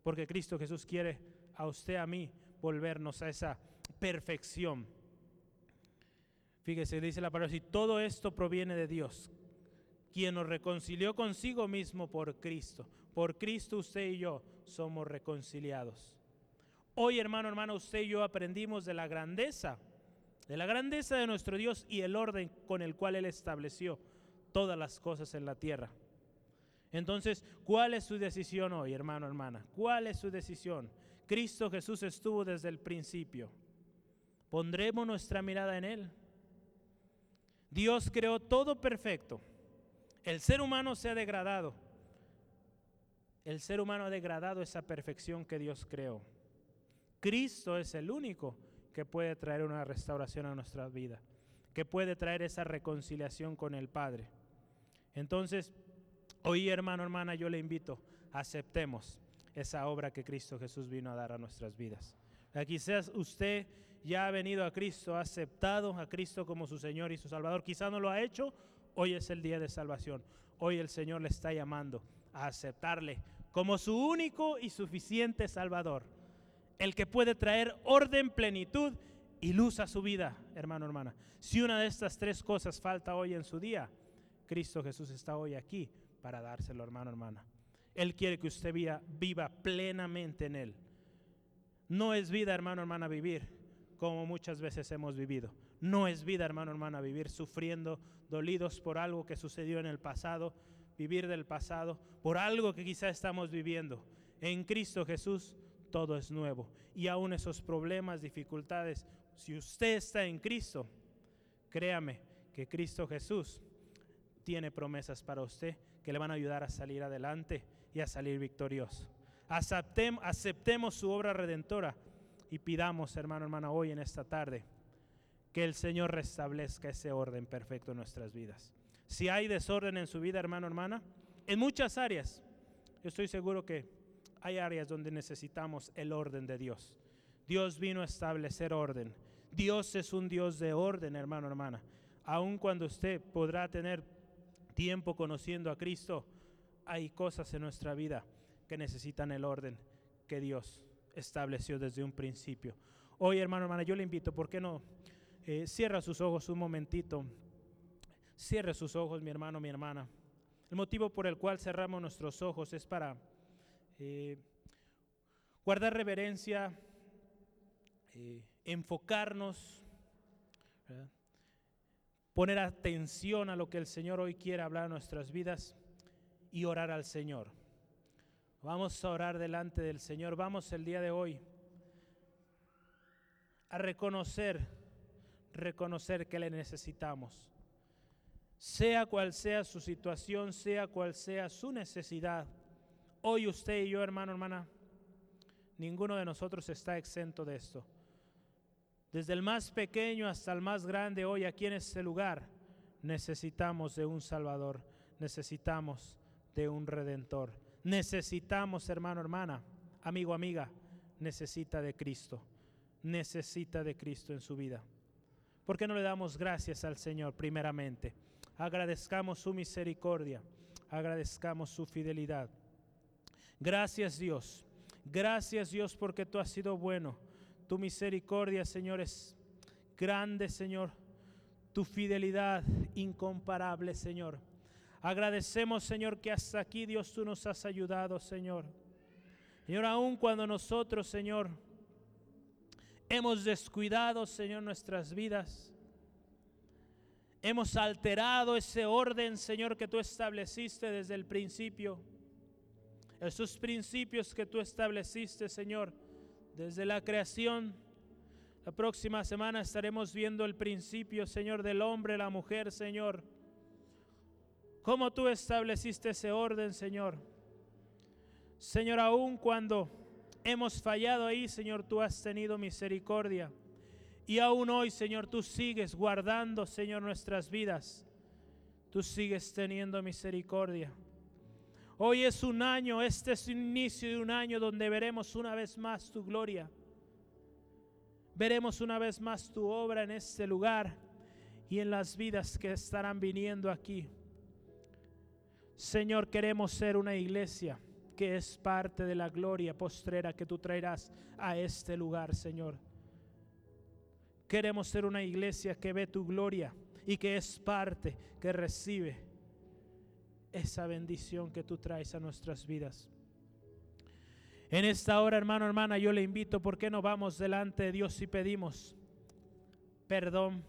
Porque Cristo Jesús quiere a usted, a mí, volvernos a esa perfección. Fíjese, dice la palabra, si todo esto proviene de Dios, quien nos reconcilió consigo mismo por Cristo. Por Cristo usted y yo somos reconciliados. Hoy, hermano, hermano, usted y yo aprendimos de la grandeza, de la grandeza de nuestro Dios y el orden con el cual Él estableció todas las cosas en la tierra. Entonces, ¿cuál es su decisión hoy, hermano, hermana? ¿Cuál es su decisión? Cristo Jesús estuvo desde el principio. ¿Pondremos nuestra mirada en Él? Dios creó todo perfecto. El ser humano se ha degradado. El ser humano ha degradado esa perfección que Dios creó. Cristo es el único que puede traer una restauración a nuestra vida, que puede traer esa reconciliación con el Padre. Entonces, hoy hermano, hermana, yo le invito, aceptemos esa obra que Cristo Jesús vino a dar a nuestras vidas. Quizás usted ya ha venido a Cristo, ha aceptado a Cristo como su Señor y su Salvador. Quizá no lo ha hecho, hoy es el día de salvación. Hoy el Señor le está llamando a aceptarle como su único y suficiente Salvador. El que puede traer orden, plenitud y luz a su vida, hermano, hermana. Si una de estas tres cosas falta hoy en su día, Cristo Jesús está hoy aquí para dárselo, hermano, hermana. Él quiere que usted viva, viva plenamente en Él. No es vida, hermano, hermana, vivir como muchas veces hemos vivido. No es vida, hermano, hermana, vivir sufriendo, dolidos por algo que sucedió en el pasado, vivir del pasado, por algo que quizá estamos viviendo. En Cristo Jesús todo es nuevo. Y aún esos problemas, dificultades, si usted está en Cristo, créame que Cristo Jesús tiene promesas para usted que le van a ayudar a salir adelante y a salir victorioso. aceptemos su obra redentora y pidamos, hermano, hermana, hoy en esta tarde, que el Señor restablezca ese orden perfecto en nuestras vidas. Si hay desorden en su vida, hermano, hermana, en muchas áreas, yo estoy seguro que hay áreas donde necesitamos el orden de Dios. Dios vino a establecer orden. Dios es un Dios de orden, hermano, hermana. Aun cuando usted podrá tener tiempo conociendo a Cristo, hay cosas en nuestra vida que necesitan el orden que Dios estableció desde un principio. Hoy, hermano, hermana, yo le invito, ¿por qué no? Eh, cierra sus ojos un momentito. Cierre sus ojos, mi hermano, mi hermana. El motivo por el cual cerramos nuestros ojos es para eh, guardar reverencia, eh, enfocarnos, poner atención a lo que el Señor hoy quiere hablar a nuestras vidas y orar al Señor. Vamos a orar delante del Señor. Vamos el día de hoy a reconocer, reconocer que le necesitamos sea cual sea su situación, sea cual sea su necesidad. Hoy usted y yo, hermano, hermana, ninguno de nosotros está exento de esto. Desde el más pequeño hasta el más grande, hoy aquí en este lugar, necesitamos de un Salvador, necesitamos de un Redentor. Necesitamos, hermano, hermana, amigo, amiga, necesita de Cristo, necesita de Cristo en su vida. ¿Por qué no le damos gracias al Señor primeramente? Agradezcamos su misericordia, agradezcamos su fidelidad. Gracias Dios, gracias Dios porque tú has sido bueno. Tu misericordia, Señor, es grande, Señor. Tu fidelidad incomparable, Señor. Agradecemos, Señor, que hasta aquí, Dios, tú nos has ayudado, Señor. Señor, aun cuando nosotros, Señor, hemos descuidado, Señor, nuestras vidas. Hemos alterado ese orden, Señor, que tú estableciste desde el principio. Esos principios que tú estableciste, Señor, desde la creación. La próxima semana estaremos viendo el principio, Señor, del hombre, la mujer, Señor. Cómo tú estableciste ese orden, Señor. Señor, aun cuando hemos fallado ahí, Señor, tú has tenido misericordia. Y aún hoy, Señor, tú sigues guardando, Señor, nuestras vidas. Tú sigues teniendo misericordia. Hoy es un año, este es el inicio de un año donde veremos una vez más tu gloria. Veremos una vez más tu obra en este lugar y en las vidas que estarán viniendo aquí. Señor, queremos ser una iglesia que es parte de la gloria postrera que tú traerás a este lugar, Señor. Queremos ser una iglesia que ve tu gloria y que es parte, que recibe esa bendición que tú traes a nuestras vidas. En esta hora, hermano, hermana, yo le invito, ¿por qué no vamos delante de Dios y pedimos perdón?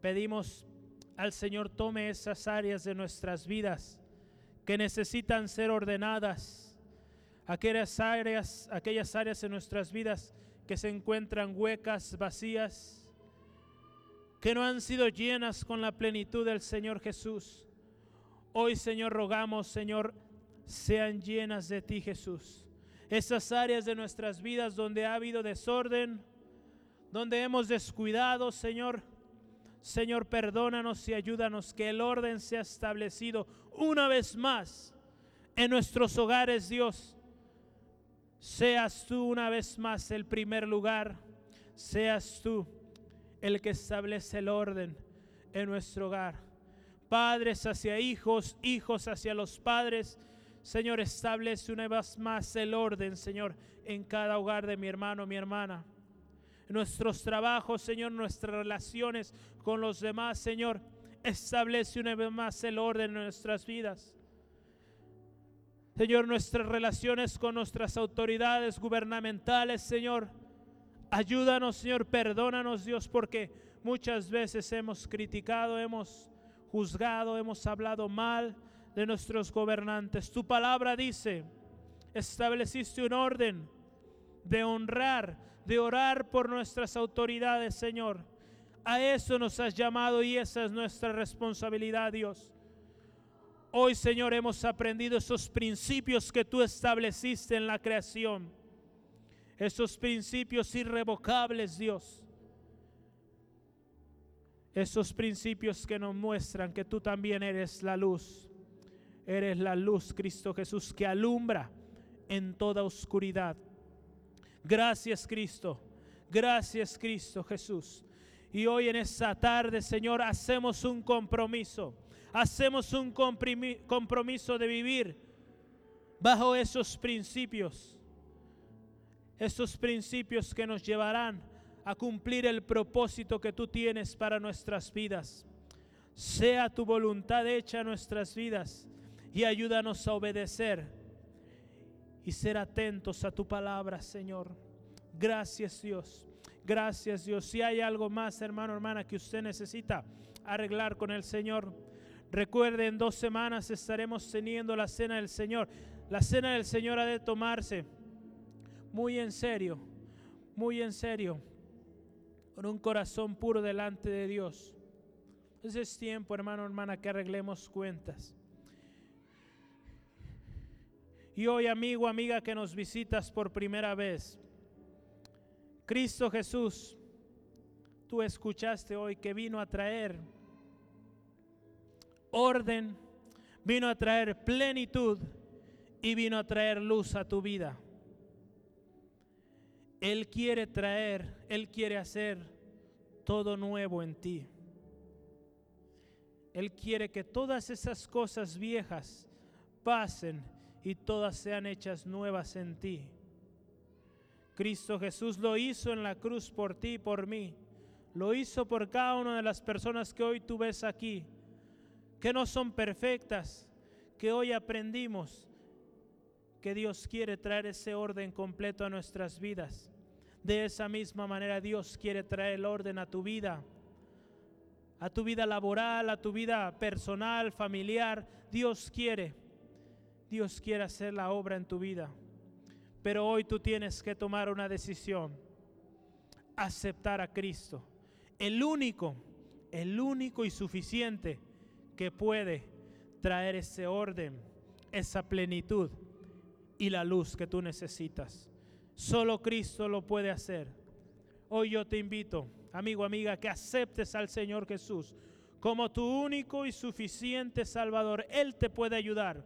Pedimos al Señor tome esas áreas de nuestras vidas que necesitan ser ordenadas, aquellas áreas, aquellas áreas en nuestras vidas que se encuentran huecas, vacías que no han sido llenas con la plenitud del Señor Jesús. Hoy, Señor, rogamos, Señor, sean llenas de ti, Jesús. Esas áreas de nuestras vidas donde ha habido desorden, donde hemos descuidado, Señor. Señor, perdónanos y ayúdanos que el orden sea establecido una vez más en nuestros hogares, Dios. Seas tú una vez más el primer lugar. Seas tú el que establece el orden en nuestro hogar. Padres hacia hijos, hijos hacia los padres. Señor, establece una vez más el orden, Señor, en cada hogar de mi hermano, mi hermana. nuestros trabajos, Señor, nuestras relaciones con los demás, Señor, establece una vez más el orden en nuestras vidas. Señor, nuestras relaciones con nuestras autoridades gubernamentales, Señor. Ayúdanos, Señor, perdónanos, Dios, porque muchas veces hemos criticado, hemos juzgado, hemos hablado mal de nuestros gobernantes. Tu palabra dice, estableciste un orden de honrar, de orar por nuestras autoridades, Señor. A eso nos has llamado y esa es nuestra responsabilidad, Dios. Hoy, Señor, hemos aprendido esos principios que tú estableciste en la creación. Esos principios irrevocables, Dios. Esos principios que nos muestran que tú también eres la luz. Eres la luz, Cristo Jesús, que alumbra en toda oscuridad. Gracias, Cristo. Gracias, Cristo Jesús. Y hoy en esta tarde, Señor, hacemos un compromiso hacemos un compromiso de vivir bajo esos principios, esos principios que nos llevarán a cumplir el propósito que tú tienes para nuestras vidas. Sea tu voluntad hecha en nuestras vidas y ayúdanos a obedecer y ser atentos a tu palabra, Señor. Gracias Dios. Gracias Dios. Si hay algo más, hermano, hermana, que usted necesita arreglar con el Señor, Recuerde, en dos semanas estaremos teniendo la cena del Señor. La cena del Señor ha de tomarse muy en serio, muy en serio, con un corazón puro delante de Dios. Entonces es tiempo, hermano, hermana, que arreglemos cuentas. Y hoy, amigo, amiga, que nos visitas por primera vez, Cristo Jesús, tú escuchaste hoy que vino a traer orden, vino a traer plenitud y vino a traer luz a tu vida. Él quiere traer, Él quiere hacer todo nuevo en ti. Él quiere que todas esas cosas viejas pasen y todas sean hechas nuevas en ti. Cristo Jesús lo hizo en la cruz por ti y por mí. Lo hizo por cada una de las personas que hoy tú ves aquí que no son perfectas, que hoy aprendimos que Dios quiere traer ese orden completo a nuestras vidas. De esa misma manera Dios quiere traer el orden a tu vida, a tu vida laboral, a tu vida personal, familiar. Dios quiere, Dios quiere hacer la obra en tu vida. Pero hoy tú tienes que tomar una decisión, aceptar a Cristo, el único, el único y suficiente que puede traer ese orden, esa plenitud y la luz que tú necesitas. Solo Cristo lo puede hacer. Hoy yo te invito, amigo, amiga, que aceptes al Señor Jesús como tu único y suficiente Salvador. Él te puede ayudar.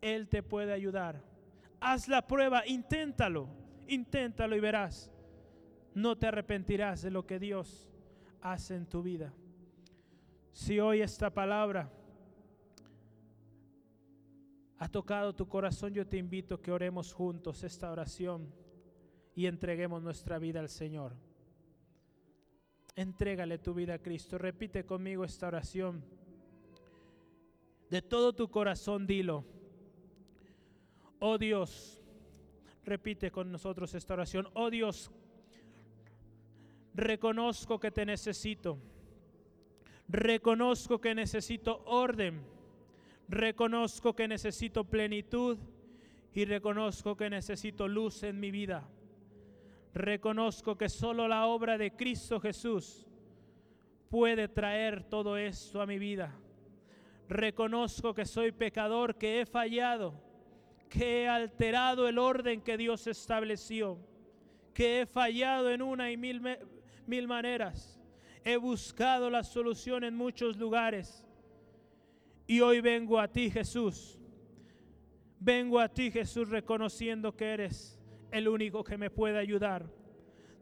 Él te puede ayudar. Haz la prueba, inténtalo, inténtalo y verás. No te arrepentirás de lo que Dios hace en tu vida. Si hoy esta palabra ha tocado tu corazón, yo te invito a que oremos juntos esta oración y entreguemos nuestra vida al Señor. Entrégale tu vida a Cristo. Repite conmigo esta oración. De todo tu corazón dilo. Oh Dios, repite con nosotros esta oración. Oh Dios, reconozco que te necesito Reconozco que necesito orden. Reconozco que necesito plenitud y reconozco que necesito luz en mi vida. Reconozco que solo la obra de Cristo Jesús puede traer todo esto a mi vida. Reconozco que soy pecador, que he fallado, que he alterado el orden que Dios estableció, que he fallado en una y mil, mil maneras He buscado la solución en muchos lugares. Y hoy vengo a ti, Jesús. Vengo a ti, Jesús, reconociendo que eres el único que me puede ayudar.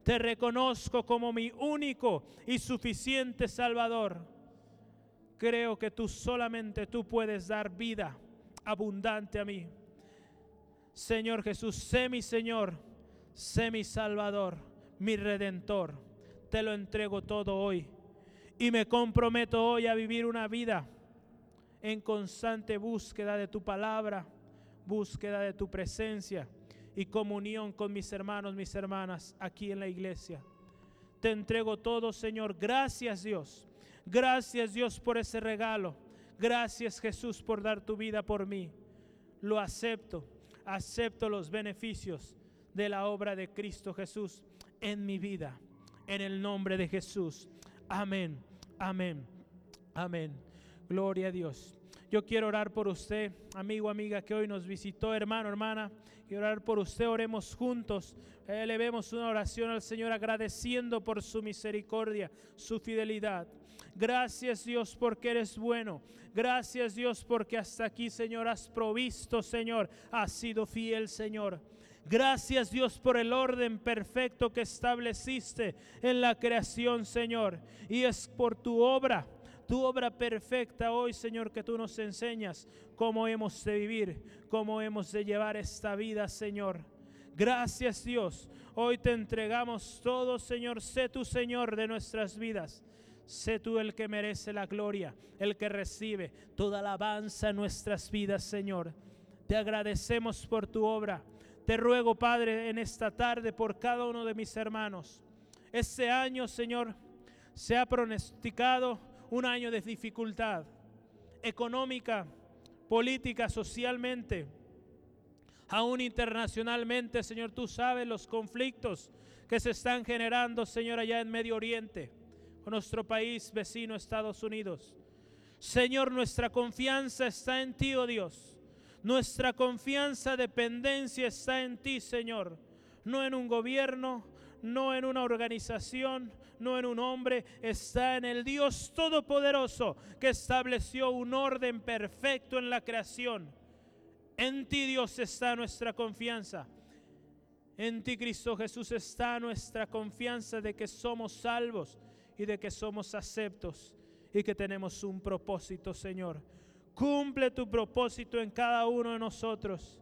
Te reconozco como mi único y suficiente Salvador. Creo que tú solamente tú puedes dar vida abundante a mí. Señor Jesús, sé mi Señor, sé mi Salvador, mi Redentor. Te lo entrego todo hoy y me comprometo hoy a vivir una vida en constante búsqueda de tu palabra, búsqueda de tu presencia y comunión con mis hermanos, mis hermanas aquí en la iglesia. Te entrego todo, Señor. Gracias, Dios. Gracias, Dios, por ese regalo. Gracias, Jesús, por dar tu vida por mí. Lo acepto. Acepto los beneficios de la obra de Cristo Jesús en mi vida. En el nombre de Jesús. Amén. Amén. Amén. Gloria a Dios. Yo quiero orar por usted, amigo, amiga, que hoy nos visitó, hermano, hermana. Quiero orar por usted, oremos juntos. Elevemos una oración al Señor agradeciendo por su misericordia, su fidelidad. Gracias Dios porque eres bueno. Gracias Dios porque hasta aquí, Señor, has provisto, Señor. Has sido fiel, Señor. Gracias Dios por el orden perfecto que estableciste en la creación, Señor. Y es por tu obra tu obra perfecta hoy, Señor, que tú nos enseñas cómo hemos de vivir, cómo hemos de llevar esta vida, Señor. Gracias Dios. Hoy te entregamos todo, Señor. Sé tu Señor de nuestras vidas. Sé tú el que merece la gloria, el que recibe toda alabanza en nuestras vidas, Señor. Te agradecemos por tu obra. Te ruego, Padre, en esta tarde por cada uno de mis hermanos. Este año, Señor, se ha pronosticado un año de dificultad económica, política, socialmente, aún internacionalmente, Señor, tú sabes los conflictos que se están generando, Señor, allá en Medio Oriente, con nuestro país vecino, Estados Unidos. Señor, nuestra confianza está en ti, oh Dios. Nuestra confianza, dependencia está en ti, Señor. No en un gobierno, no en una organización, no en un hombre, está en el Dios Todopoderoso que estableció un orden perfecto en la creación. En ti Dios está nuestra confianza. En ti Cristo Jesús está nuestra confianza de que somos salvos y de que somos aceptos y que tenemos un propósito, Señor. Cumple tu propósito en cada uno de nosotros.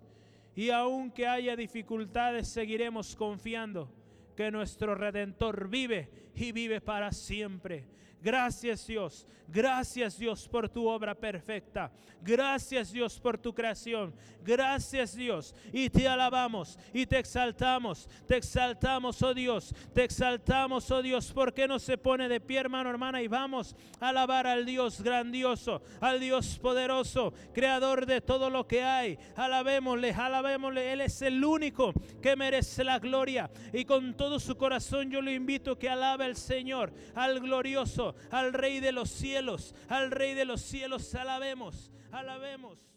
Y aunque haya dificultades, seguiremos confiando que nuestro Redentor vive y vive para siempre. Gracias Dios, gracias Dios por tu obra perfecta. Gracias Dios por tu creación. Gracias Dios. Y te alabamos y te exaltamos. Te exaltamos, oh Dios. Te exaltamos, oh Dios. porque no se pone de pie, hermano, hermana? Y vamos a alabar al Dios grandioso, al Dios poderoso, creador de todo lo que hay. Alabémosle, alabémosle. Él es el único que merece la gloria. Y con todo su corazón yo le invito que alabe al Señor, al glorioso al Rey de los cielos, al Rey de los cielos, alabemos, alabemos.